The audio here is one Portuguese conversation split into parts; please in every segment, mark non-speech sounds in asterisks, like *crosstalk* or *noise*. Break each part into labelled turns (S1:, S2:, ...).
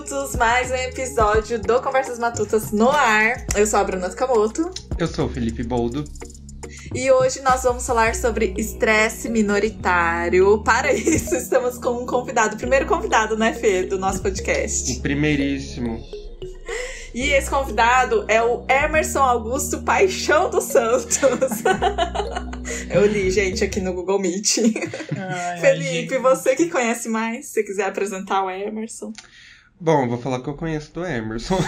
S1: Matutos, mais um episódio do Conversas Matutas no ar. Eu sou a Bruna Takamoto.
S2: Eu sou o Felipe Boldo.
S1: E hoje nós vamos falar sobre estresse minoritário. Para *laughs* isso, estamos com um convidado, o primeiro convidado, né, Fê, do nosso podcast.
S2: O primeiríssimo.
S1: E esse convidado é o Emerson Augusto Paixão dos Santos. *laughs* Eu li, gente, aqui no Google Meet. Ai, Felipe, ai, você que conhece mais, se quiser apresentar o Emerson.
S2: Bom, vou falar que eu conheço do Emerson.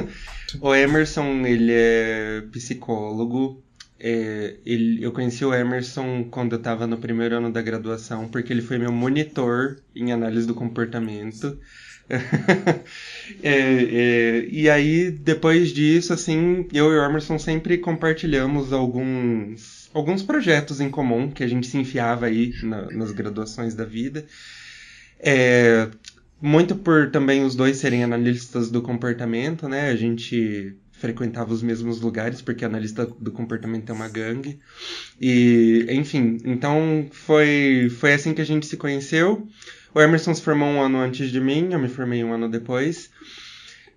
S2: *laughs* o Emerson, ele é psicólogo. É, ele, eu conheci o Emerson quando eu estava no primeiro ano da graduação, porque ele foi meu monitor em análise do comportamento. *laughs* é, é, e aí, depois disso, assim, eu e o Emerson sempre compartilhamos alguns, alguns projetos em comum que a gente se enfiava aí na, nas graduações da vida. É, muito por também os dois serem analistas do comportamento, né? A gente frequentava os mesmos lugares, porque analista do comportamento é uma gangue. E, enfim, então foi, foi assim que a gente se conheceu. O Emerson se formou um ano antes de mim, eu me formei um ano depois.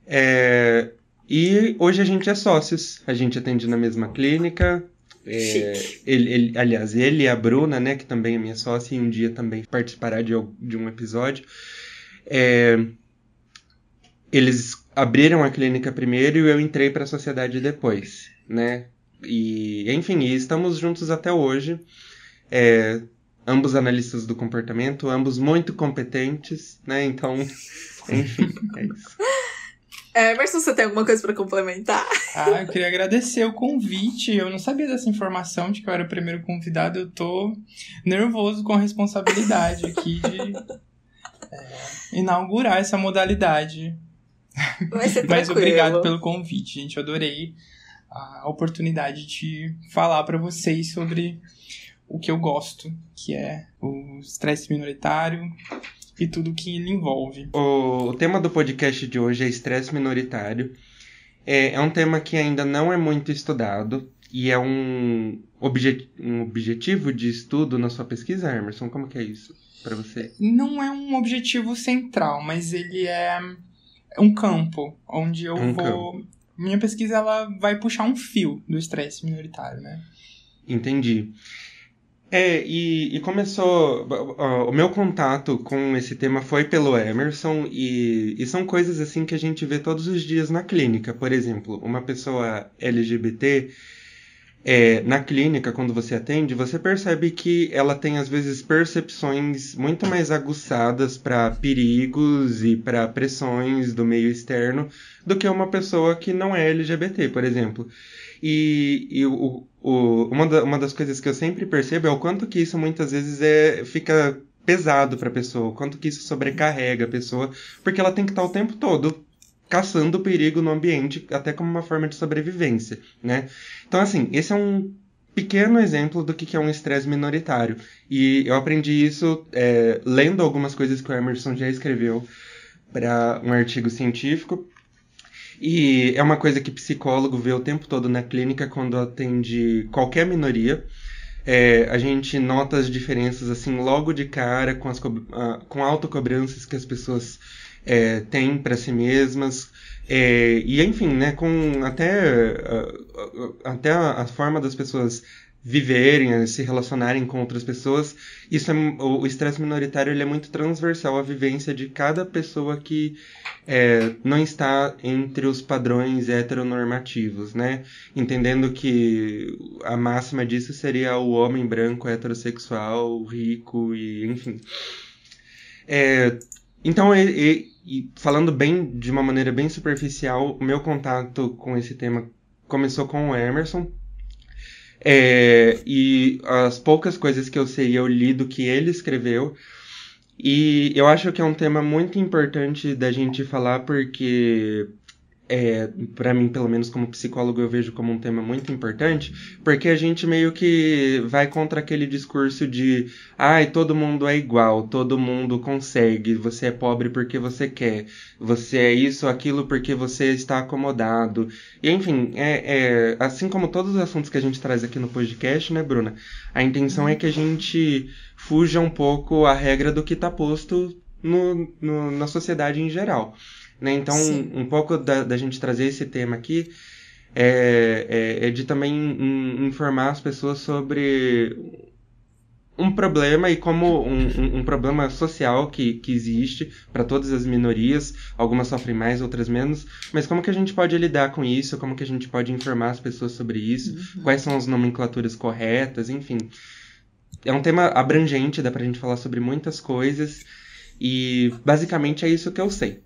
S2: É, e hoje a gente é sócios. A gente atende na mesma clínica. É, ele, ele, aliás, ele e a Bruna, né, que também é minha sócia, e um dia também participará de, de um episódio. É, eles abriram a clínica primeiro e eu entrei para a sociedade depois, né? E, enfim, e estamos juntos até hoje. É, ambos analistas do comportamento, ambos muito competentes, né? Então, *laughs* enfim, é isso.
S1: É, mas você tem alguma coisa para complementar?
S3: Ah, eu queria agradecer o convite. Eu não sabia dessa informação de que eu era o primeiro convidado. Eu tô nervoso com a responsabilidade aqui de inaugurar essa modalidade. *laughs* Mas obrigado pelo convite, gente. Eu adorei a oportunidade de falar para vocês sobre o que eu gosto, que é o estresse minoritário e tudo que ele envolve.
S2: O, o tema do podcast de hoje é estresse minoritário. É, é um tema que ainda não é muito estudado e é um, objet, um objetivo de estudo na sua pesquisa, Emerson? Como que é isso para você?
S3: Não é um objetivo central, mas ele é um campo onde eu um vou... Campo. Minha pesquisa ela vai puxar um fio do estresse minoritário, né?
S2: Entendi. É, e, e começou. O meu contato com esse tema foi pelo Emerson, e, e são coisas assim que a gente vê todos os dias na clínica. Por exemplo, uma pessoa LGBT. É, na clínica, quando você atende, você percebe que ela tem às vezes percepções muito mais aguçadas para perigos e para pressões do meio externo do que uma pessoa que não é LGBT, por exemplo. E, e o, o, uma, da, uma das coisas que eu sempre percebo é o quanto que isso muitas vezes é, fica pesado para a pessoa, o quanto que isso sobrecarrega a pessoa, porque ela tem que estar o tempo todo caçando perigo no ambiente, até como uma forma de sobrevivência, né? Então, assim, esse é um pequeno exemplo do que é um estresse minoritário. E eu aprendi isso é, lendo algumas coisas que o Emerson já escreveu para um artigo científico. E é uma coisa que psicólogo vê o tempo todo na clínica quando atende qualquer minoria. É, a gente nota as diferenças assim logo de cara com as com autocobranças que as pessoas é, têm para si mesmas é, e enfim né com até até a forma das pessoas viverem, se relacionarem com outras pessoas. Isso é, o estresse minoritário ele é muito transversal à vivência de cada pessoa que é, não está entre os padrões heteronormativos, né? Entendendo que a máxima disso seria o homem branco heterossexual, rico e enfim. É, então, e, e falando bem de uma maneira bem superficial, o meu contato com esse tema começou com o Emerson, é, e as poucas coisas que eu sei eu li do que ele escreveu. E eu acho que é um tema muito importante da gente falar porque é, para mim, pelo menos como psicólogo, eu vejo como um tema muito importante, porque a gente meio que vai contra aquele discurso de ai, todo mundo é igual, todo mundo consegue, você é pobre porque você quer, você é isso, aquilo porque você está acomodado. E enfim, é, é assim como todos os assuntos que a gente traz aqui no podcast, né, Bruna? A intenção é que a gente fuja um pouco a regra do que está posto no, no, na sociedade em geral. Né? Então, Sim. um pouco da, da gente trazer esse tema aqui é, é, é de também informar as pessoas sobre um problema e como um, um, um problema social que, que existe para todas as minorias, algumas sofrem mais, outras menos, mas como que a gente pode lidar com isso, como que a gente pode informar as pessoas sobre isso, uhum. quais são as nomenclaturas corretas, enfim. É um tema abrangente, dá pra gente falar sobre muitas coisas, e basicamente é isso que eu sei.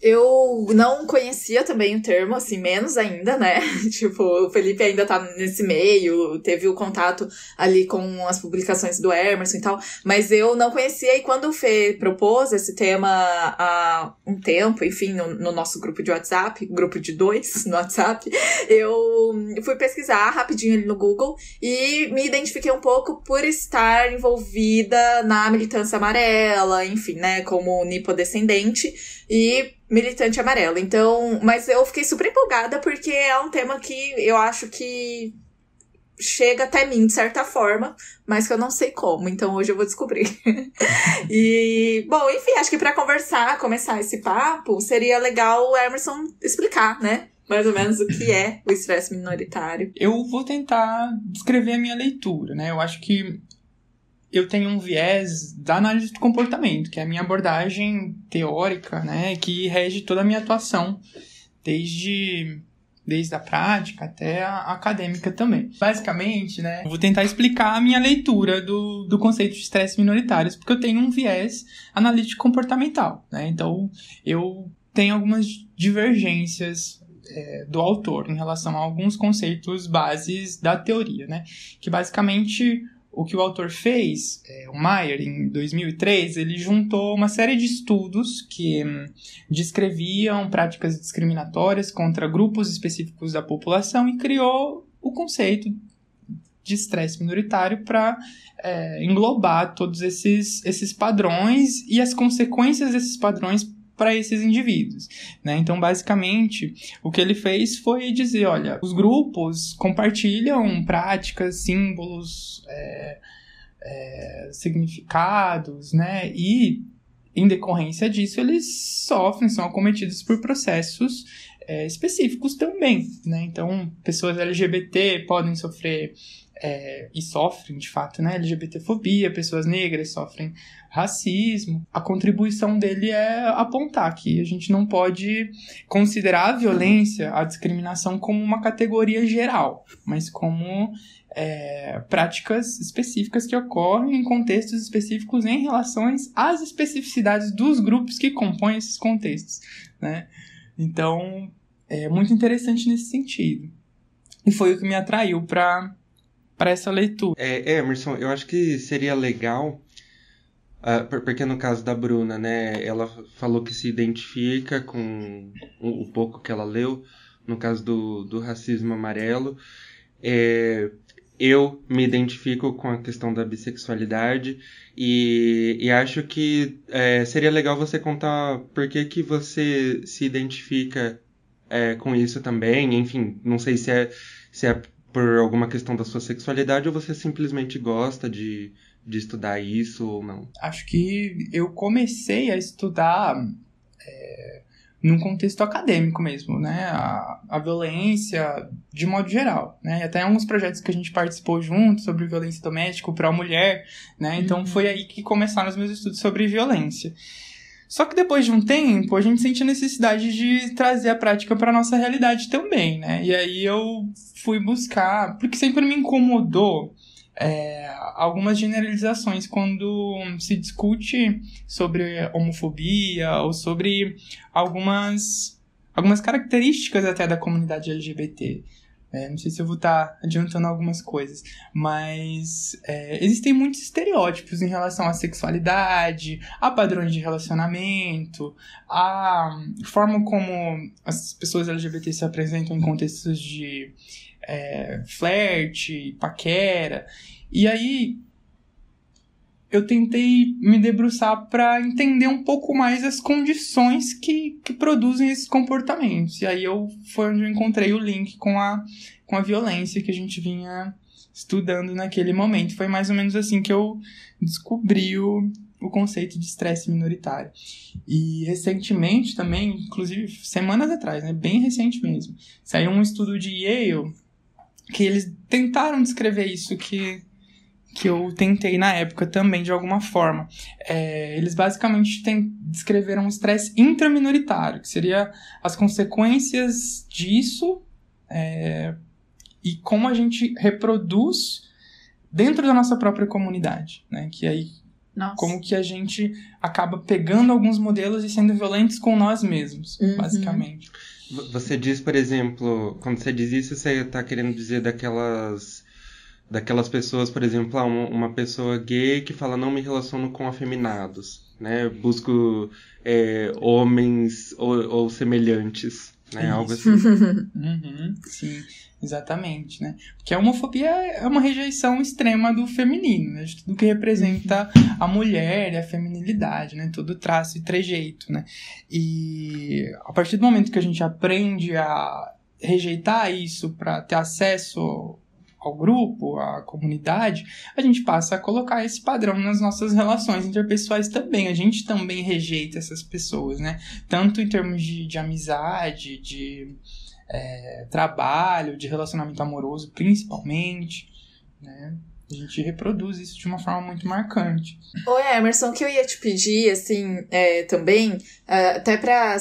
S1: Eu não conhecia também o termo, assim, menos ainda, né? *laughs* tipo, o Felipe ainda tá nesse meio, teve o contato ali com as publicações do Emerson e tal, mas eu não conhecia e quando o Fê propôs esse tema há um tempo, enfim, no, no nosso grupo de WhatsApp, grupo de dois *laughs* no WhatsApp, eu fui pesquisar rapidinho ali no Google e me identifiquei um pouco por estar envolvida na militância amarela, enfim, né, como nipodescendente e militante amarelo. Então, mas eu fiquei super empolgada porque é um tema que eu acho que chega até mim de certa forma, mas que eu não sei como, então hoje eu vou descobrir. *laughs* e, bom, enfim, acho que para conversar, começar esse papo, seria legal o Emerson explicar, né? Mais ou menos o que é o estresse minoritário.
S3: Eu vou tentar descrever a minha leitura, né? Eu acho que eu tenho um viés da análise do comportamento, que é a minha abordagem teórica, né, que rege toda a minha atuação, desde desde a prática até a acadêmica também. Basicamente, né, vou tentar explicar a minha leitura do, do conceito de estresse minoritários, porque eu tenho um viés analítico comportamental, né, então eu tenho algumas divergências é, do autor em relação a alguns conceitos bases da teoria, né, que basicamente o que o autor fez, é, o Mayer, em 2003, ele juntou uma série de estudos que hum, descreviam práticas discriminatórias contra grupos específicos da população e criou o conceito de estresse minoritário para é, englobar todos esses, esses padrões e as consequências desses padrões para esses indivíduos. Né? Então, basicamente, o que ele fez foi dizer: olha, os grupos compartilham práticas, símbolos, é, é, significados, né? E, em decorrência disso, eles sofrem, são acometidos por processos é, específicos também. Né? Então, pessoas LGBT podem sofrer é, e sofrem de fato, né? LGBTfobia, pessoas negras sofrem racismo. A contribuição dele é apontar que a gente não pode considerar a violência, a discriminação como uma categoria geral, mas como é, práticas específicas que ocorrem em contextos específicos em relação às especificidades dos grupos que compõem esses contextos, né? Então, é muito interessante nesse sentido. E foi o que me atraiu para para essa leitura.
S2: É, Emerson, eu acho que seria legal, uh, porque no caso da Bruna, né, ela falou que se identifica com o, o pouco que ela leu, no caso do, do racismo amarelo. É, eu me identifico com a questão da bissexualidade e, e acho que é, seria legal você contar por que, que você se identifica é, com isso também. Enfim, não sei se é, se é por alguma questão da sua sexualidade ou você simplesmente gosta de, de estudar isso ou não?
S3: Acho que eu comecei a estudar é, num contexto acadêmico mesmo, né? A, a violência de modo geral, né? E até alguns projetos que a gente participou junto sobre violência doméstica para a mulher, né? Então uhum. foi aí que começaram os meus estudos sobre violência. Só que depois de um tempo, a gente sente a necessidade de trazer a prática para nossa realidade também, né? E aí eu fui buscar, porque sempre me incomodou é, algumas generalizações quando se discute sobre homofobia ou sobre algumas, algumas características até da comunidade LGBT. É, não sei se eu vou estar tá adiantando algumas coisas, mas é, existem muitos estereótipos em relação à sexualidade, a padrões de relacionamento, a forma como as pessoas LGBT se apresentam em contextos de é, flerte, paquera. E aí eu tentei me debruçar para entender um pouco mais as condições que, que produzem esses comportamentos. E aí eu foi onde eu encontrei o link com a, com a violência que a gente vinha estudando naquele momento. Foi mais ou menos assim que eu descobri o, o conceito de estresse minoritário. E recentemente também, inclusive semanas atrás, né, bem recente mesmo, saiu um estudo de Yale que eles tentaram descrever isso que que eu tentei na época também, de alguma forma. É, eles basicamente tem, descreveram um estresse intraminoritário, que seria as consequências disso é, e como a gente reproduz dentro da nossa própria comunidade, né? Que aí
S1: nossa.
S3: como que a gente acaba pegando alguns modelos e sendo violentos com nós mesmos, uhum. basicamente.
S2: Você diz, por exemplo, quando você diz isso, você está querendo dizer daquelas daquelas pessoas, por exemplo, ah, uma pessoa gay que fala não me relaciono com afeminados, né? Busco é, homens ou, ou, semelhantes, né? Isso. Algo assim. *laughs*
S3: uhum, sim, exatamente, né? Porque a homofobia é uma rejeição extrema do feminino, né? De tudo que representa uhum. a mulher e a feminilidade, né? Todo traço e trejeito, né? E a partir do momento que a gente aprende a rejeitar isso para ter acesso ao grupo, à comunidade, a gente passa a colocar esse padrão nas nossas relações interpessoais também. A gente também rejeita essas pessoas, né? Tanto em termos de, de amizade, de é, trabalho, de relacionamento amoroso, principalmente, né? A gente reproduz isso de uma forma muito marcante.
S1: Oi, Emerson, o que eu ia te pedir, assim, é, também, é, até para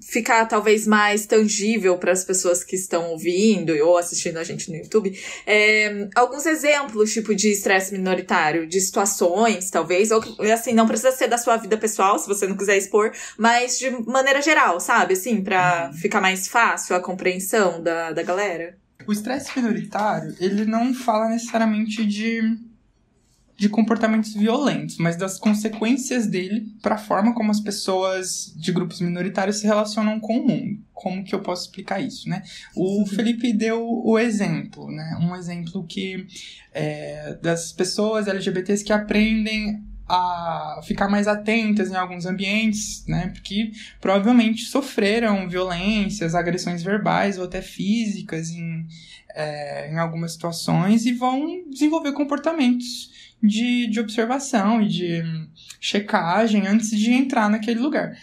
S1: ficar talvez mais tangível para as pessoas que estão ouvindo ou assistindo a gente no YouTube, é, alguns exemplos, tipo, de estresse minoritário, de situações, talvez, ou assim, não precisa ser da sua vida pessoal, se você não quiser expor, mas de maneira geral, sabe? Assim, para uhum. ficar mais fácil a compreensão da, da galera.
S3: O estresse minoritário, ele não fala necessariamente de de comportamentos violentos, mas das consequências dele para a forma como as pessoas de grupos minoritários se relacionam com o mundo. Como que eu posso explicar isso, né? O Felipe deu o exemplo, né? Um exemplo que é, das pessoas LGBTs que aprendem a ficar mais atentas em alguns ambientes, né? Porque provavelmente sofreram violências, agressões verbais ou até físicas em, é, em algumas situações e vão desenvolver comportamentos de, de observação e de checagem antes de entrar naquele lugar.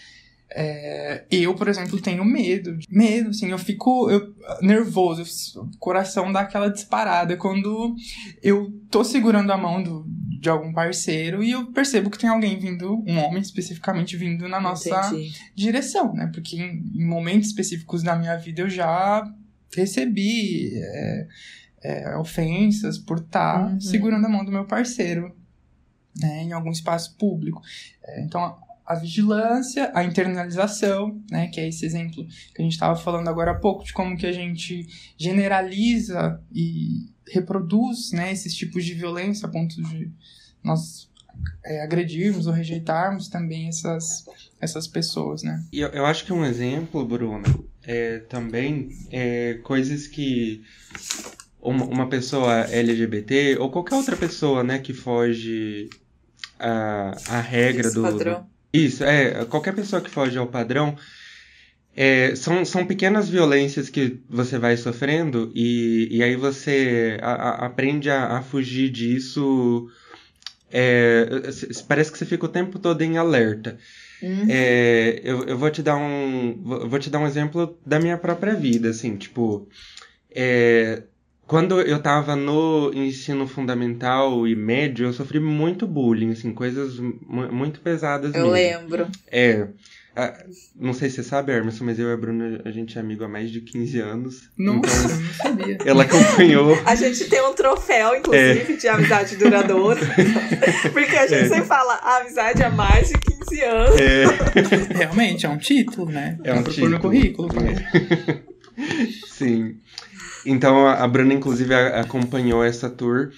S3: É, eu, por exemplo, tenho medo. Medo, assim, eu fico eu, nervoso, o coração dá aquela disparada quando eu tô segurando a mão do, de algum parceiro e eu percebo que tem alguém vindo, um homem especificamente, vindo na nossa Entendi. direção, né? Porque em, em, momentos específicos da minha vida eu já recebi. É, é, ofensas por estar tá uhum. segurando a mão do meu parceiro né, em algum espaço público. É, então, a, a, vigilância, a internalização, né, que é esse exemplo que a gente estava falando agora há pouco, de como que a gente generaliza e reproduz né, esses tipos de violência a ponto de nós é, agredirmos ou rejeitarmos também essas, essas pessoas, né?
S2: Eu, eu acho que um exemplo, Bruno, é também é, coisas que uma, uma pessoa LGBT ou qualquer outra pessoa, né, que foge a, a regra Esse do, padrão. do. Isso, é, qualquer pessoa que foge ao padrão. É, são, são pequenas violências que você vai sofrendo e, e aí você a, a, aprende a, a, fugir disso. É, parece que você fica o tempo todo em alerta. Uhum. É, eu, eu vou te dar um vou te dar um exemplo da minha própria vida, assim, tipo, é, quando eu tava no ensino fundamental e médio, eu sofri muito bullying, assim, coisas muito pesadas
S1: Eu mesmo. lembro.
S2: É. não sei se você sabe, Hermes, mas eu e a Bruna, a gente é amigo há mais de 15 anos.
S3: Nossa, então, não sabia. *laughs*
S2: Ela acompanhou.
S1: a gente tem um troféu, inclusive, é. de amizade duradoura. *laughs* porque a gente é. sempre fala amizade há mais de 15 anos.
S3: É. Realmente, é um título, né?
S2: É um título.
S3: no currículo. É. *laughs*
S2: Sim. Então a Bruna, inclusive, acompanhou essa tour.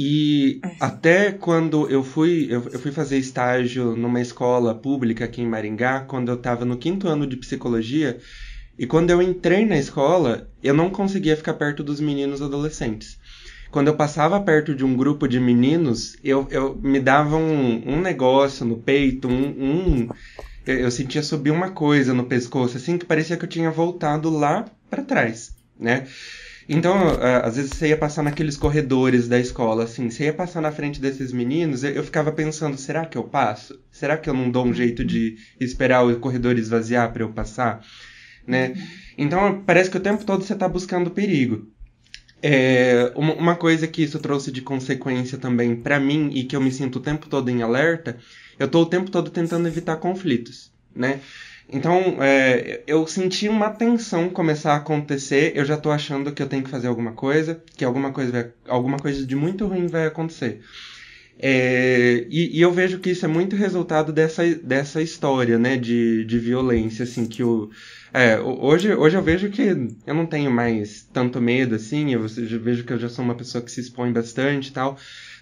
S2: E até quando eu fui, eu, eu, fui fazer estágio numa escola pública aqui em Maringá, quando eu estava no quinto ano de psicologia, e quando eu entrei na escola, eu não conseguia ficar perto dos meninos adolescentes. Quando eu passava perto de um grupo de meninos, eu, eu me dava um, um negócio no peito, um, um eu sentia subir uma coisa no pescoço, assim, que parecia que eu tinha voltado lá para trás né? Então, às vezes você ia passar naqueles corredores da escola, assim, você ia passar na frente desses meninos, eu ficava pensando, será que eu passo? Será que eu não dou um jeito de esperar o corredor esvaziar para eu passar? Né? Então, parece que o tempo todo você está buscando perigo. É, uma coisa que isso trouxe de consequência também para mim e que eu me sinto o tempo todo em alerta, eu tô o tempo todo tentando evitar conflitos, né? Então, é, eu senti uma tensão começar a acontecer, eu já tô achando que eu tenho que fazer alguma coisa, que alguma coisa, vai, alguma coisa de muito ruim vai acontecer. É, e, e, eu vejo que isso é muito resultado dessa, dessa história, né, de, de violência, assim, que o... É, hoje, hoje eu vejo que eu não tenho mais tanto medo, assim, eu vejo que eu já sou uma pessoa que se expõe bastante e tal,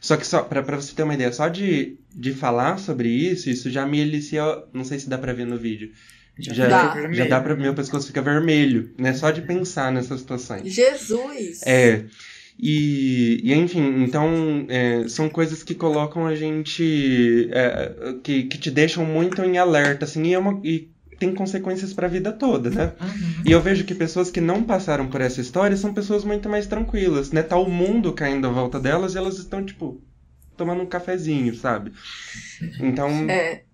S2: só que só, pra, pra você ter uma ideia, só de, de falar sobre isso, isso já me elicia, não sei se dá pra ver no vídeo, já dá, já dá pra meu pescoço fica vermelho, né? Só de pensar nessas situações.
S1: Jesus!
S2: É. E, e enfim, então é, são coisas que colocam a gente. É, que, que te deixam muito em alerta, assim, e, é uma, e tem consequências para a vida toda, né? Uhum. E eu vejo que pessoas que não passaram por essa história são pessoas muito mais tranquilas, né? Tá o mundo caindo à volta delas e elas estão, tipo, tomando um cafezinho, sabe? Então.
S1: É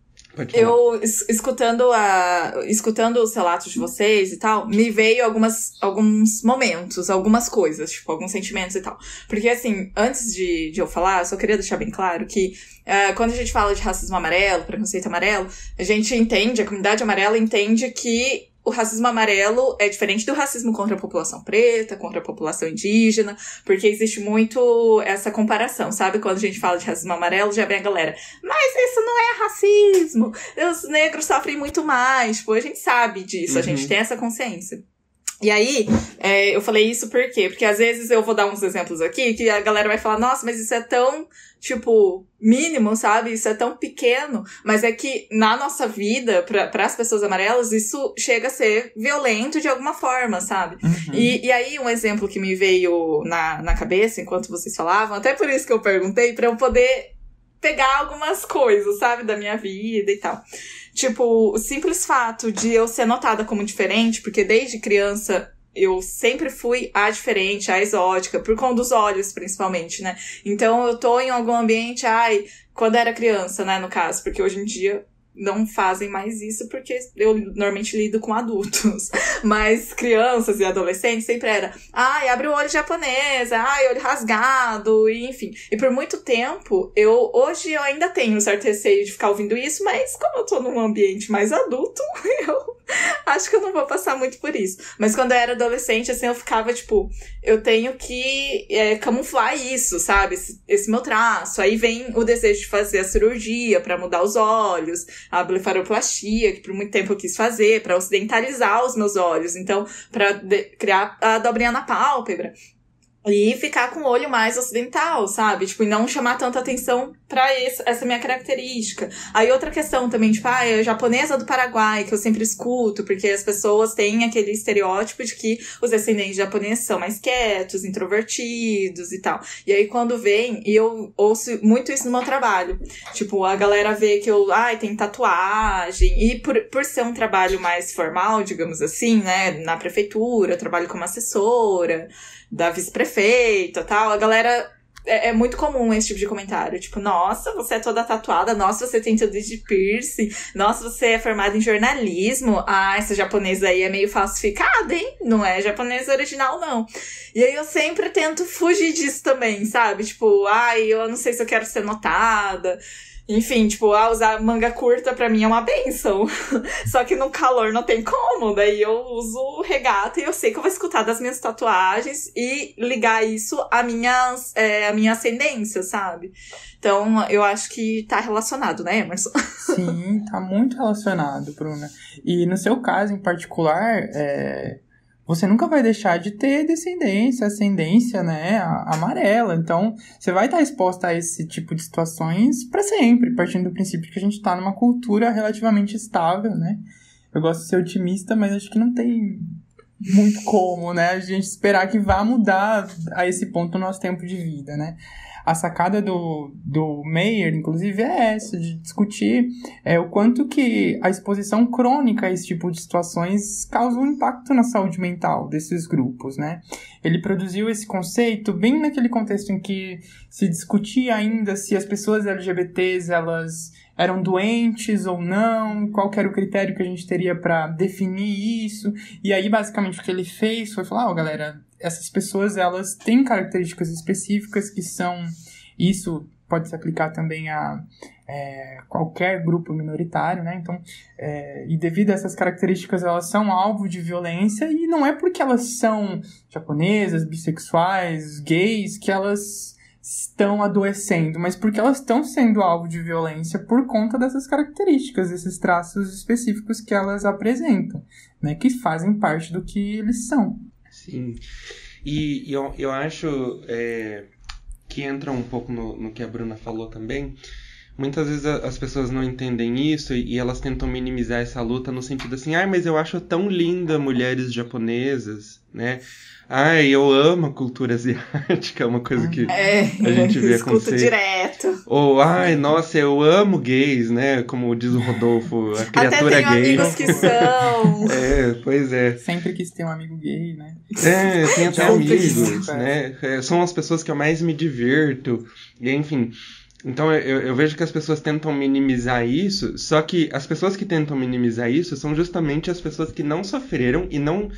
S1: eu, escutando, a, escutando os relatos de vocês e tal, me veio algumas, alguns momentos, algumas coisas, tipo, alguns sentimentos e tal. Porque, assim, antes de, de eu falar, eu só queria deixar bem claro que uh, quando a gente fala de racismo amarelo, preconceito amarelo, a gente entende, a comunidade amarela entende que o racismo amarelo é diferente do racismo contra a população preta, contra a população indígena, porque existe muito essa comparação, sabe? Quando a gente fala de racismo amarelo, já vem a galera, mas isso não é racismo, os negros sofrem muito mais, tipo, a gente sabe disso, uhum. a gente uhum. tem essa consciência. E aí, é, eu falei isso por quê? Porque às vezes eu vou dar uns exemplos aqui que a galera vai falar, nossa, mas isso é tão, tipo, mínimo, sabe? Isso é tão pequeno. Mas é que na nossa vida, para as pessoas amarelas, isso chega a ser violento de alguma forma, sabe? Uhum. E, e aí, um exemplo que me veio na, na cabeça enquanto vocês falavam, até por isso que eu perguntei, para eu poder pegar algumas coisas, sabe, da minha vida e tal. Tipo, o simples fato de eu ser notada como diferente, porque desde criança eu sempre fui a diferente, a exótica, por conta dos olhos, principalmente, né? Então eu tô em algum ambiente, ai, quando era criança, né, no caso, porque hoje em dia não fazem mais isso porque eu normalmente lido com adultos. *laughs* Mas crianças e adolescentes sempre era, ai, abre o olho japonesa, ai, olho rasgado, e enfim. E por muito tempo, eu hoje eu ainda tenho um certo receio de ficar ouvindo isso, mas como eu tô num ambiente mais adulto, *laughs* eu acho que eu não vou passar muito por isso. Mas quando eu era adolescente, assim, eu ficava tipo, eu tenho que é, camuflar isso, sabe? Esse, esse meu traço. Aí vem o desejo de fazer a cirurgia para mudar os olhos a blefaroplastia, que por muito tempo eu quis fazer, para ocidentalizar os meus olhos. Então, para criar a dobrinha na pálpebra. E ficar com o olho mais ocidental, sabe? Tipo, e não chamar tanta atenção pra essa minha característica. Aí outra questão também, tipo, ah, é japonesa do Paraguai, que eu sempre escuto, porque as pessoas têm aquele estereótipo de que os descendentes japoneses são mais quietos, introvertidos e tal. E aí quando vem, e eu ouço muito isso no meu trabalho. Tipo, a galera vê que eu, ai, tem tatuagem. E por, por ser um trabalho mais formal, digamos assim, né? Na prefeitura, eu trabalho como assessora da vice-prefeita tal, a galera. É, é, muito comum esse tipo de comentário. Tipo, nossa, você é toda tatuada, nossa, você tem tudo de piercing, nossa, você é formada em jornalismo. Ah, essa japonesa aí é meio falsificada, hein? Não é japonesa original, não. E aí eu sempre tento fugir disso também, sabe? Tipo, ai, eu não sei se eu quero ser notada. Enfim, tipo, ah, usar manga curta pra mim é uma benção. *laughs* Só que no calor não tem como. Daí eu uso regata e eu sei que eu vou escutar das minhas tatuagens e ligar isso à minha, é, à minha ascendência, sabe? Então, eu acho que tá relacionado, né, Emerson? *laughs*
S3: Sim, tá muito relacionado, Bruna. E no seu caso em particular, é você nunca vai deixar de ter descendência, ascendência, né, amarela. Então, você vai estar exposta a esse tipo de situações para sempre, partindo do princípio que a gente está numa cultura relativamente estável, né? Eu gosto de ser otimista, mas acho que não tem muito como, né, a gente esperar que vá mudar a esse ponto o nosso tempo de vida, né? A sacada do, do Meyer, inclusive, é essa, de discutir é, o quanto que a exposição crônica a esse tipo de situações causa um impacto na saúde mental desses grupos, né? Ele produziu esse conceito bem naquele contexto em que se discutia ainda se as pessoas LGBTs, elas eram doentes ou não, qual era o critério que a gente teria para definir isso. E aí, basicamente, o que ele fez foi falar, ó, oh, galera, essas pessoas, elas têm características específicas que são... Isso pode se aplicar também a é, qualquer grupo minoritário, né? Então, é, e devido a essas características, elas são alvo de violência e não é porque elas são japonesas, bissexuais, gays, que elas estão adoecendo, mas porque elas estão sendo alvo de violência por conta dessas características, desses traços específicos que elas apresentam, né, que fazem parte do que eles são.
S2: Sim. E eu, eu acho é, que entra um pouco no, no que a Bruna falou também. Muitas vezes as pessoas não entendem isso e elas tentam minimizar essa luta no sentido assim, ah, mas eu acho tão linda mulheres japonesas, né? Ai, eu amo a cultura asiática, é *laughs* uma coisa que é, a gente vê acontecer.
S1: direto.
S2: Ou, ai, nossa, eu amo gays, né? Como diz o Rodolfo, a criatura
S1: Até
S2: tenho
S1: gay. amigos que são. *laughs*
S2: é, pois é.
S3: Sempre quis ter um amigo gay, né?
S2: É, tem até amigos, né? É, são as pessoas que eu mais me divirto. E, enfim, então eu, eu, vejo que as pessoas tentam minimizar isso, só que as pessoas que tentam minimizar isso são justamente as pessoas que não sofreram e não.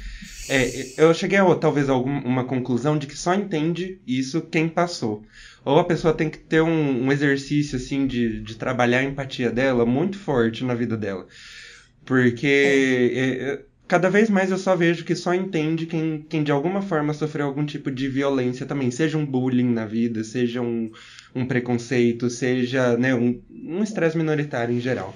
S2: É, eu cheguei a talvez a uma conclusão de que só entende isso quem passou. Ou a pessoa tem que ter um, um exercício assim de, de trabalhar a empatia dela muito forte na vida dela. Porque é. É, cada vez mais eu só vejo que só entende quem, quem de alguma forma sofreu algum tipo de violência também, seja um bullying na vida, seja um um preconceito, seja né, um estresse minoritário em geral.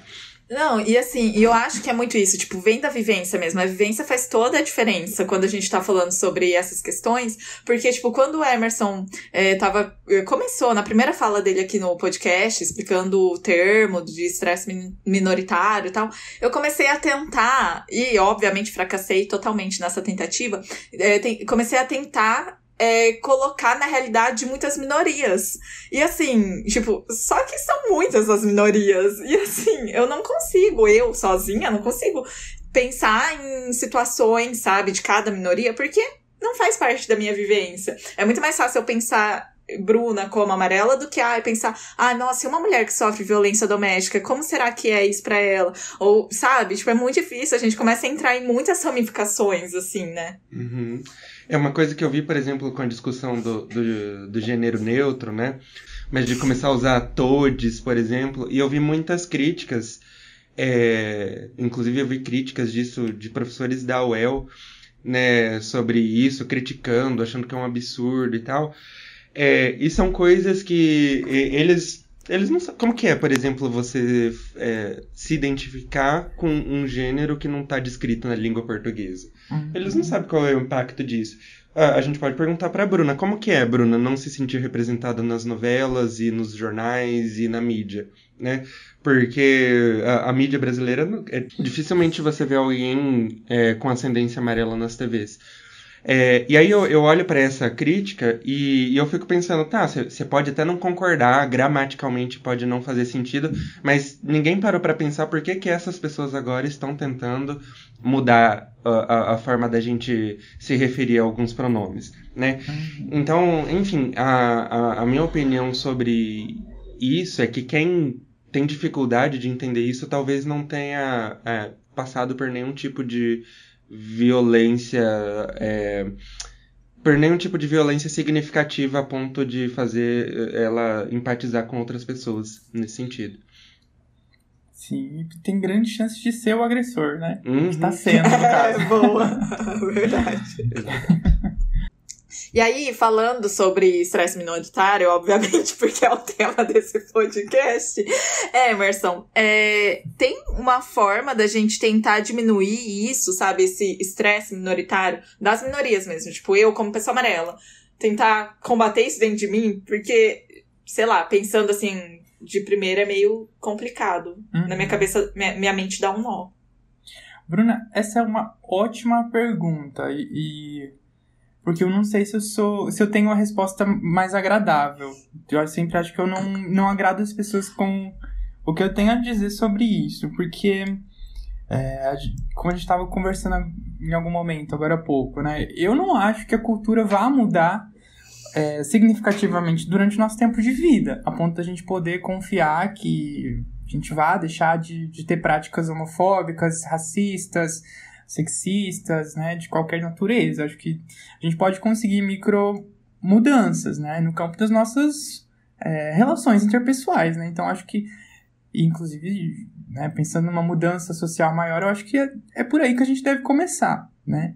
S1: Não, e assim, eu acho que é muito isso, tipo, vem da vivência mesmo. A vivência faz toda a diferença quando a gente tá falando sobre essas questões, porque, tipo, quando o Emerson é, tava. Eh, começou na primeira fala dele aqui no podcast, explicando o termo de estresse minoritário e tal, eu comecei a tentar, e obviamente fracassei totalmente nessa tentativa, é, tem, comecei a tentar é, colocar na realidade muitas minorias. E assim, tipo, só que são muitas as minorias. E assim, eu não consigo, eu sozinha, não consigo pensar em situações, sabe, de cada minoria, porque não faz parte da minha vivência. É muito mais fácil eu pensar Bruna como amarela do que ah, pensar, ah, nossa, uma mulher que sofre violência doméstica, como será que é isso para ela? Ou, sabe, tipo, é muito difícil, a gente começa a entrar em muitas ramificações, assim, né?
S2: Uhum. É uma coisa que eu vi, por exemplo, com a discussão do, do, do gênero neutro, né? Mas de começar a usar todes, por exemplo, e eu vi muitas críticas, é, inclusive eu vi críticas disso de professores da UEL, né, sobre isso, criticando, achando que é um absurdo e tal. É, e são coisas que eles eles não sabem. Como que é, por exemplo, você é, se identificar com um gênero que não está descrito na língua portuguesa? Uhum. Eles não sabem qual é o impacto disso. Ah, a gente pode perguntar para Bruna, como que é, Bruna, não se sentir representada nas novelas e nos jornais e na mídia, né? Porque a, a mídia brasileira, é, dificilmente você vê alguém é, com ascendência amarela nas TVs. É, e aí eu, eu olho para essa crítica e, e, eu fico pensando, tá, você pode até não concordar, gramaticalmente pode não fazer sentido, mas ninguém parou para pensar por que, que essas pessoas agora estão tentando mudar a, a, forma da gente se referir a alguns pronomes, né? Então, enfim, a, a, a minha opinião sobre isso é que quem tem dificuldade de entender isso talvez não tenha é, passado por nenhum tipo de violência. É, por nenhum tipo de violência significativa a ponto de fazer eh, ela empatizar com outras pessoas nesse sentido.
S3: Sim, tem grande chance de ser o agressor, né?
S2: Uhum.
S3: Está sendo, no caso. *laughs*
S1: É, boa. *laughs* Verdade. *laughs* E aí, falando sobre estresse minoritário, obviamente, *laughs* porque é o tema desse podcast, Emerson, é, tem uma forma da gente tentar diminuir isso, sabe? Esse estresse minoritário das minorias mesmo. Tipo, eu, como pessoa amarela, tentar combater isso dentro de mim, porque, sei lá, pensando assim, de primeira é meio complicado. Uhum. Na minha uhum. cabeça, minha, minha mente dá um nó.
S3: Bruna, essa é uma ótima pergunta e, porque eu não sei se eu sou, se eu tenho uma resposta mais agradável. Eu sempre acho que eu não, não agrado as pessoas com o que eu tenho a dizer sobre isso, porque é, como a gente estava conversando em algum momento, agora há pouco, né? Eu não acho que a cultura vá mudar é, significativamente durante o nosso tempo de vida, a ponto da gente poder confiar que a gente vá deixar de, de ter práticas homofóbicas, racistas, sexistas, né, de qualquer natureza. Acho que a gente pode conseguir micro mudanças, né, no campo das nossas é, relações interpessoais, né. Então acho que, inclusive, né, pensando numa mudança social maior, eu acho que é, é por aí que a gente deve começar, né.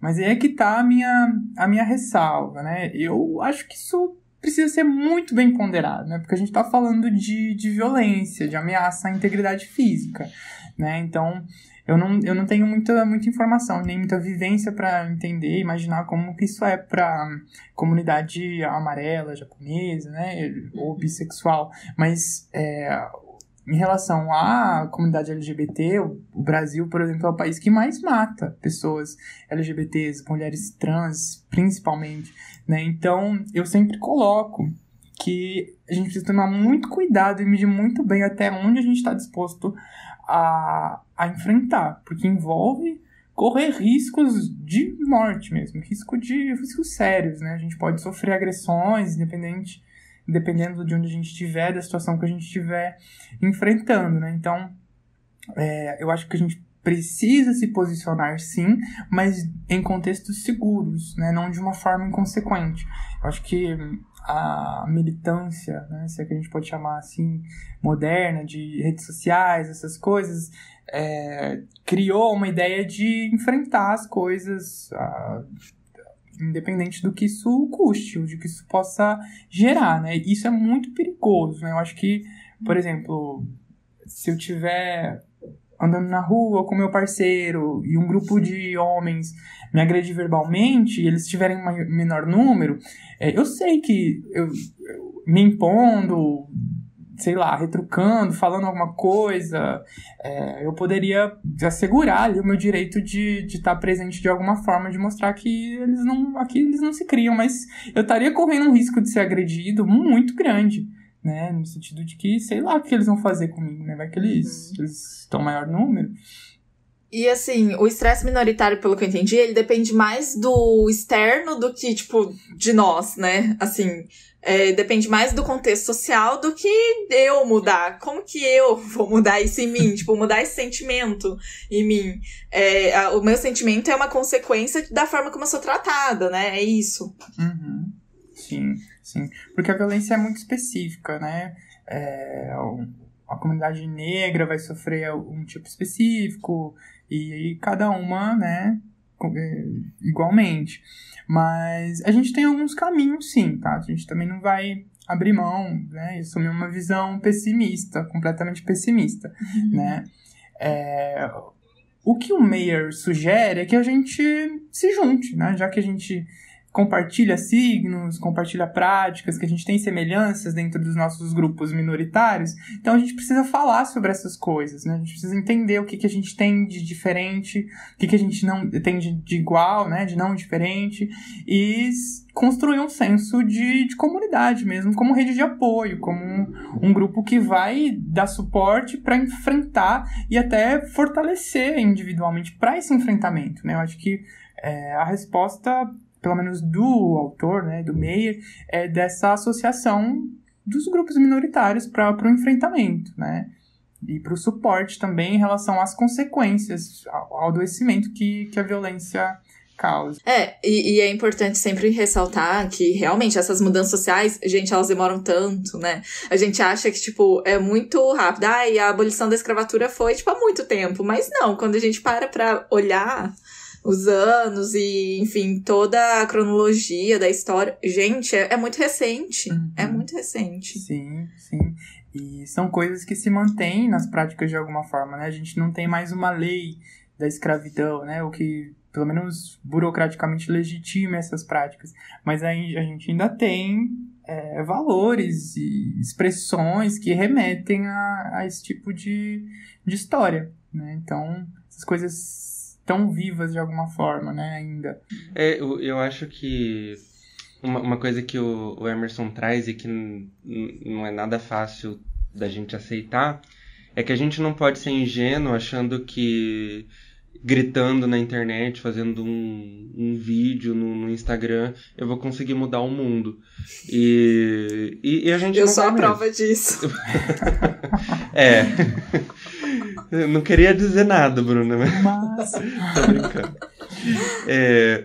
S3: Mas aí é que tá a minha, a minha ressalva, né. Eu acho que isso precisa ser muito bem ponderado, né? Porque a gente está falando de, de violência, de ameaça à integridade física, né? Então, eu não, eu não tenho muita, muita informação, nem muita vivência para entender, imaginar como que isso é para comunidade amarela, japonesa, né, ou bissexual. Mas é, em relação à comunidade LGBT, o, Brasil, por exemplo, é o país que mais mata pessoas LGBTs, mulheres trans, principalmente. Né? Então, eu sempre coloco que a gente precisa tomar muito cuidado e medir muito bem até onde a gente está disposto a, a enfrentar, porque envolve correr riscos de morte mesmo, risco de riscos sérios, né? A gente pode sofrer agressões, independente, dependendo de onde a gente estiver, da situação que a gente estiver enfrentando, né? Então, é, eu acho que a gente precisa se posicionar sim, mas em contextos seguros, né? Não de uma forma inconsequente. Eu acho que a militância, né, se é que a gente pode chamar assim, moderna, de redes sociais, essas coisas, é, criou uma ideia de enfrentar as coisas, a, independente do que isso custe, ou de que isso possa gerar, né? Isso é muito perigoso, né? Eu acho que, por exemplo, se eu tiver andando na rua com meu parceiro e um grupo de homens me agredir verbalmente e eles tiverem um menor número, é, eu sei que eu, eu, me impondo, sei lá, retrucando, falando alguma coisa, é, eu poderia assegurar ali o meu direito de estar tá presente de alguma forma, de mostrar que eles não, aqui eles não se criam, mas eu estaria correndo um risco de ser agredido muito grande né? No sentido de que, sei lá o que eles vão fazer comigo, né? Vai que eles, uhum. estão maior número.
S1: E assim, o estresse minoritário, pelo que eu entendi, ele depende mais do externo do que, tipo, de nós, né? Assim, é, depende mais do contexto social do que eu mudar. Como que eu *laughs* vou mudar isso em mim? tipo, mudar esse sentimento em mim. É, a, o meu sentimento é uma consequência da forma como eu sou tratada, né? É isso.
S3: Uhum. Sim. Sim, porque a violência é muito específica, né? É, a comunidade negra vai sofrer um tipo específico e, e cada uma, né, é, igualmente. Mas a gente tem alguns caminhos, sim, tá? A gente também não vai abrir mão, né, e assumir uma visão pessimista, completamente pessimista, uhum. né? É, o que o Mayer sugere é que a gente se junte, né? Já que a gente compartilha signos, compartilha práticas, que a gente tem semelhanças dentro dos nossos grupos minoritários. Então a gente precisa falar sobre essas coisas, né? A gente precisa entender o que, que a gente tem de diferente, o que, que a gente não tem de, de igual, né? De não diferente. E construir um senso de, de comunidade mesmo, como rede de apoio, como um, um grupo que vai dar suporte para enfrentar e até fortalecer individualmente para esse enfrentamento, né? Eu acho que é, a resposta pelo menos do autor, né, do Meyer, é dessa associação dos grupos minoritários para o enfrentamento, né? E para o suporte também em relação às consequências, ao, ao adoecimento que, que a violência causa.
S1: É, e, e, é importante sempre ressaltar que realmente essas mudanças sociais, gente, elas demoram tanto, né? A gente acha que, tipo, é muito rápido. Ah, e a abolição da escravatura foi, tipo, há muito tempo. Mas não, quando a gente para pra olhar os anos e, enfim, toda a cronologia da história. Gente, é, é muito recente. Uhum. É muito recente.
S3: Sim, sim. E são coisas que se mantêm nas práticas de alguma forma, né? A gente não tem mais uma lei da escravidão, né? O que, pelo menos burocraticamente, legitima essas práticas. Mas aí a gente ainda tem é, valores e expressões que remetem a, a esse tipo de, de história, né? Então, essas coisas tão vivas de alguma forma, né, ainda.
S2: É, eu, eu acho que uma, uma coisa que o, o Emerson traz e que não é nada fácil da gente aceitar é que a gente não pode ser ingênuo achando que gritando na internet, fazendo um, um vídeo no, no, Instagram, eu vou conseguir mudar o mundo. E, e, e a gente
S1: Eu
S2: não
S1: sou a
S2: mesmo.
S1: prova disso. *laughs*
S2: é. Eu não queria dizer nada, Bruna, mas. *laughs*
S3: Mas...
S2: Tô brincando. É,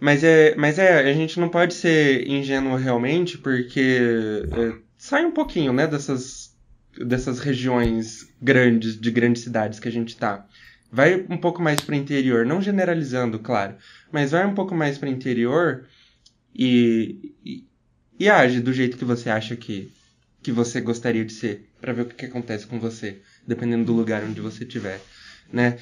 S2: mas é, mas é, a gente não pode ser ingênuo realmente, porque é, sai um pouquinho, né, dessas, dessas regiões grandes, de grandes cidades que a gente tá. Vai um pouco mais para o interior, não generalizando, claro, mas vai um pouco mais para o interior e, e, e, age do jeito que você acha que, que você gostaria de ser, para ver o que, que acontece com você, dependendo do lugar onde você estiver, né?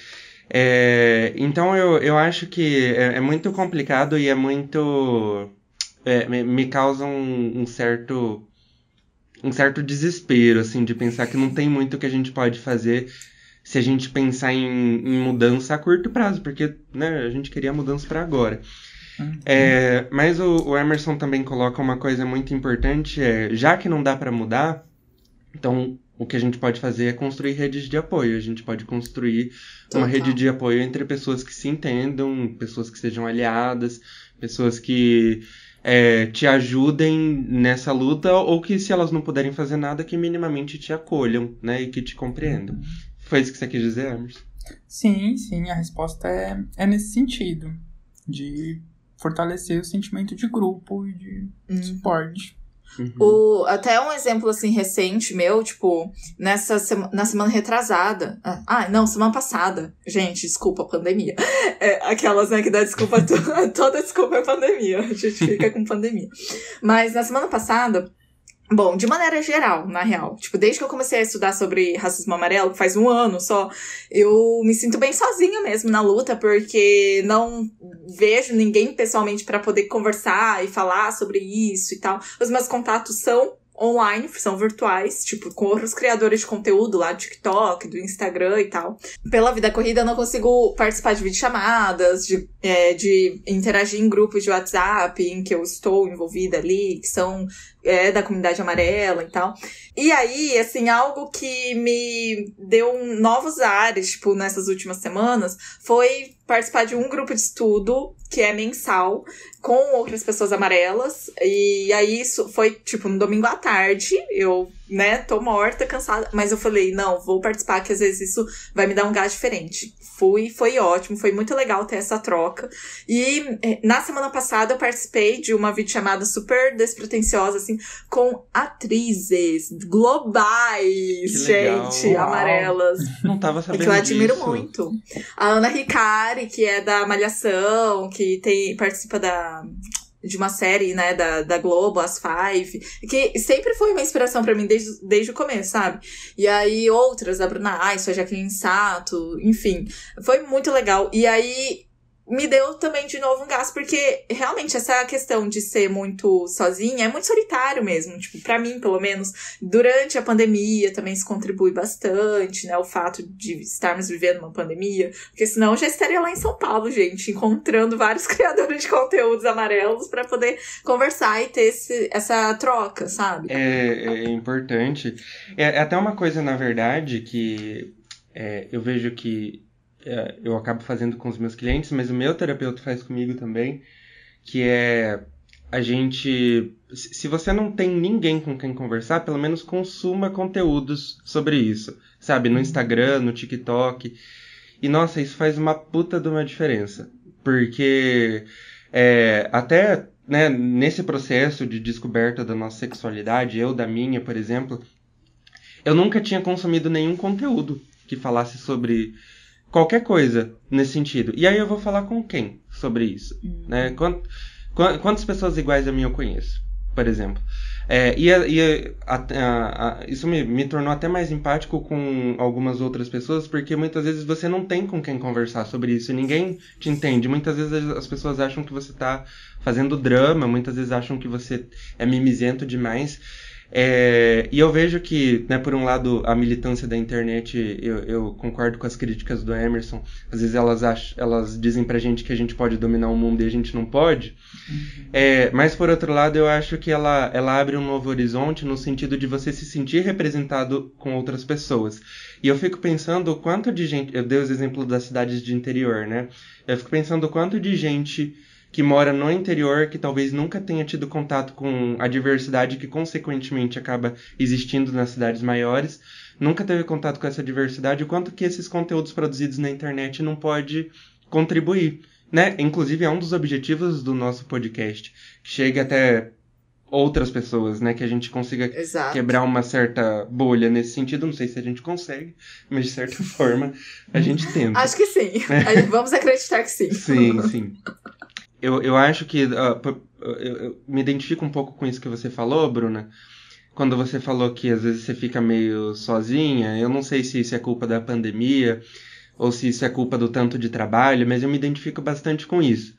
S2: É, então eu, eu acho que é, é, muito complicado e é muito. É, me, me, causa um, um, certo. um certo desespero, assim, de pensar que não tem muito que a gente pode fazer se a gente pensar em, em mudança a curto prazo, porque né, a gente queria mudança para agora. É, mas o, o, Emerson também coloca uma coisa muito importante, é, já que não dá para mudar, então o que a gente pode fazer é construir redes de apoio. A gente pode construir Total. uma rede de apoio entre pessoas que se entendam, pessoas que sejam aliadas, pessoas que é, te ajudem nessa luta, ou que se elas não puderem fazer nada, que minimamente te acolham, né? E que te compreendam. Uhum. Foi isso que você quis dizer, Emerson?
S3: Sim, sim, a resposta é, é nesse sentido. De fortalecer o sentimento de grupo e de uhum. suporte.
S1: Uhum. O, até um exemplo assim recente meu, tipo, nessa sema, na semana retrasada. Ah, não, semana passada. Gente, desculpa, pandemia. É, aquelas, né, que dá desculpa, *laughs* toda desculpa é pandemia. A gente fica com pandemia. Mas na semana passada, Bom, de maneira geral, na real. Tipo, desde que eu comecei a estudar sobre racismo amarelo, faz um ano só, eu me sinto bem sozinha mesmo na luta, porque não vejo ninguém pessoalmente para poder conversar e falar sobre isso e tal. Os meus contatos são online, são virtuais, tipo, com outros criadores de conteúdo lá do TikTok, do Instagram e tal. Pela vida corrida, eu não consigo participar de videochamadas, de, é, de interagir em grupos de WhatsApp em que eu estou envolvida ali, que são é, da comunidade amarela e tal. E aí, assim, algo que me deu novos ares, tipo, nessas últimas semanas, foi participar de um grupo de estudo que é mensal com outras pessoas amarelas. E aí isso foi tipo no domingo à tarde. Eu, né, tô morta, cansada, mas eu falei, não, vou participar que às vezes isso vai me dar um gás diferente. Fui, foi ótimo, foi muito legal ter essa troca. E eh, na semana passada eu participei de uma videochamada super despretensiosa assim com atrizes globais, gente, Uau. amarelas.
S2: Não tava sabendo
S1: que eu admiro
S2: disso.
S1: muito. A Ana Ricari, que é da Malhação, que tem participa da de uma série, né, da, da Globo, as Five, que sempre foi uma inspiração para mim desde, desde o começo, sabe? E aí outras, a Bruna Aiso, a Jacqueline Sato, enfim, foi muito legal. E aí me deu também de novo um gás, porque realmente essa questão de ser muito sozinha é muito solitário mesmo. Tipo, para mim, pelo menos, durante a pandemia também se contribui bastante, né? O fato de estarmos vivendo uma pandemia, porque senão eu já estaria lá em São Paulo, gente, encontrando vários *laughs* criadores de conteúdos amarelos para poder conversar e ter esse, essa troca, sabe?
S2: É, é importante. É, é até uma coisa, na verdade, que é, eu vejo que é, eu acabo fazendo com os meus clientes, mas o meu terapeuta faz comigo também, que é a gente. Se você não tem ninguém com quem conversar, pelo menos consuma conteúdos sobre isso, sabe? No Instagram, no TikTok. E nossa, isso faz uma puta de uma diferença. Porque é, até né, nesse processo de descoberta da nossa sexualidade, eu da minha, por exemplo, eu nunca tinha consumido nenhum conteúdo que falasse sobre qualquer coisa nesse sentido. E aí eu vou falar com quem sobre isso? Uhum. Né? Quant, quantas pessoas iguais a mim eu conheço, por exemplo? É, e, a, e a, a, isso me, me tornou até mais empático com algumas outras pessoas, porque muitas vezes você não tem com quem conversar sobre isso, ninguém te entende. Muitas vezes as pessoas acham que você está fazendo drama, muitas vezes acham que você é mimizento demais. É, e eu vejo que, né, por um lado, a militância da internet, eu, eu, concordo com as críticas do Emerson. Às vezes elas, acham, elas dizem pra gente que a gente pode dominar o mundo e a gente não pode. Uhum. É, mas, por outro lado, eu acho que ela, ela abre um novo horizonte no sentido de você se sentir representado com outras pessoas. E eu fico pensando o quanto de gente. Eu dei os exemplos das cidades de interior, né? Eu fico pensando o quanto de gente que mora no interior, que talvez nunca tenha tido contato com a diversidade que consequentemente acaba existindo nas cidades maiores, nunca teve contato com essa diversidade, o quanto que esses conteúdos produzidos na internet não pode contribuir, né? Inclusive é um dos objetivos do nosso podcast, que chegue até outras pessoas, né? Que a gente consiga
S1: Exato.
S2: quebrar uma certa bolha nesse sentido. Não sei se a gente consegue, mas de certa forma a gente tenta.
S1: Acho que sim. É. Vamos acreditar que sim.
S2: Sim, sim eu, eu acho que. Uh, eu, eu me identifico um pouco com isso que você falou, Bruna. Quando você falou que às vezes você fica meio sozinha, eu não sei se isso é culpa da pandemia ou se isso é culpa do tanto de trabalho, mas eu me identifico bastante com isso.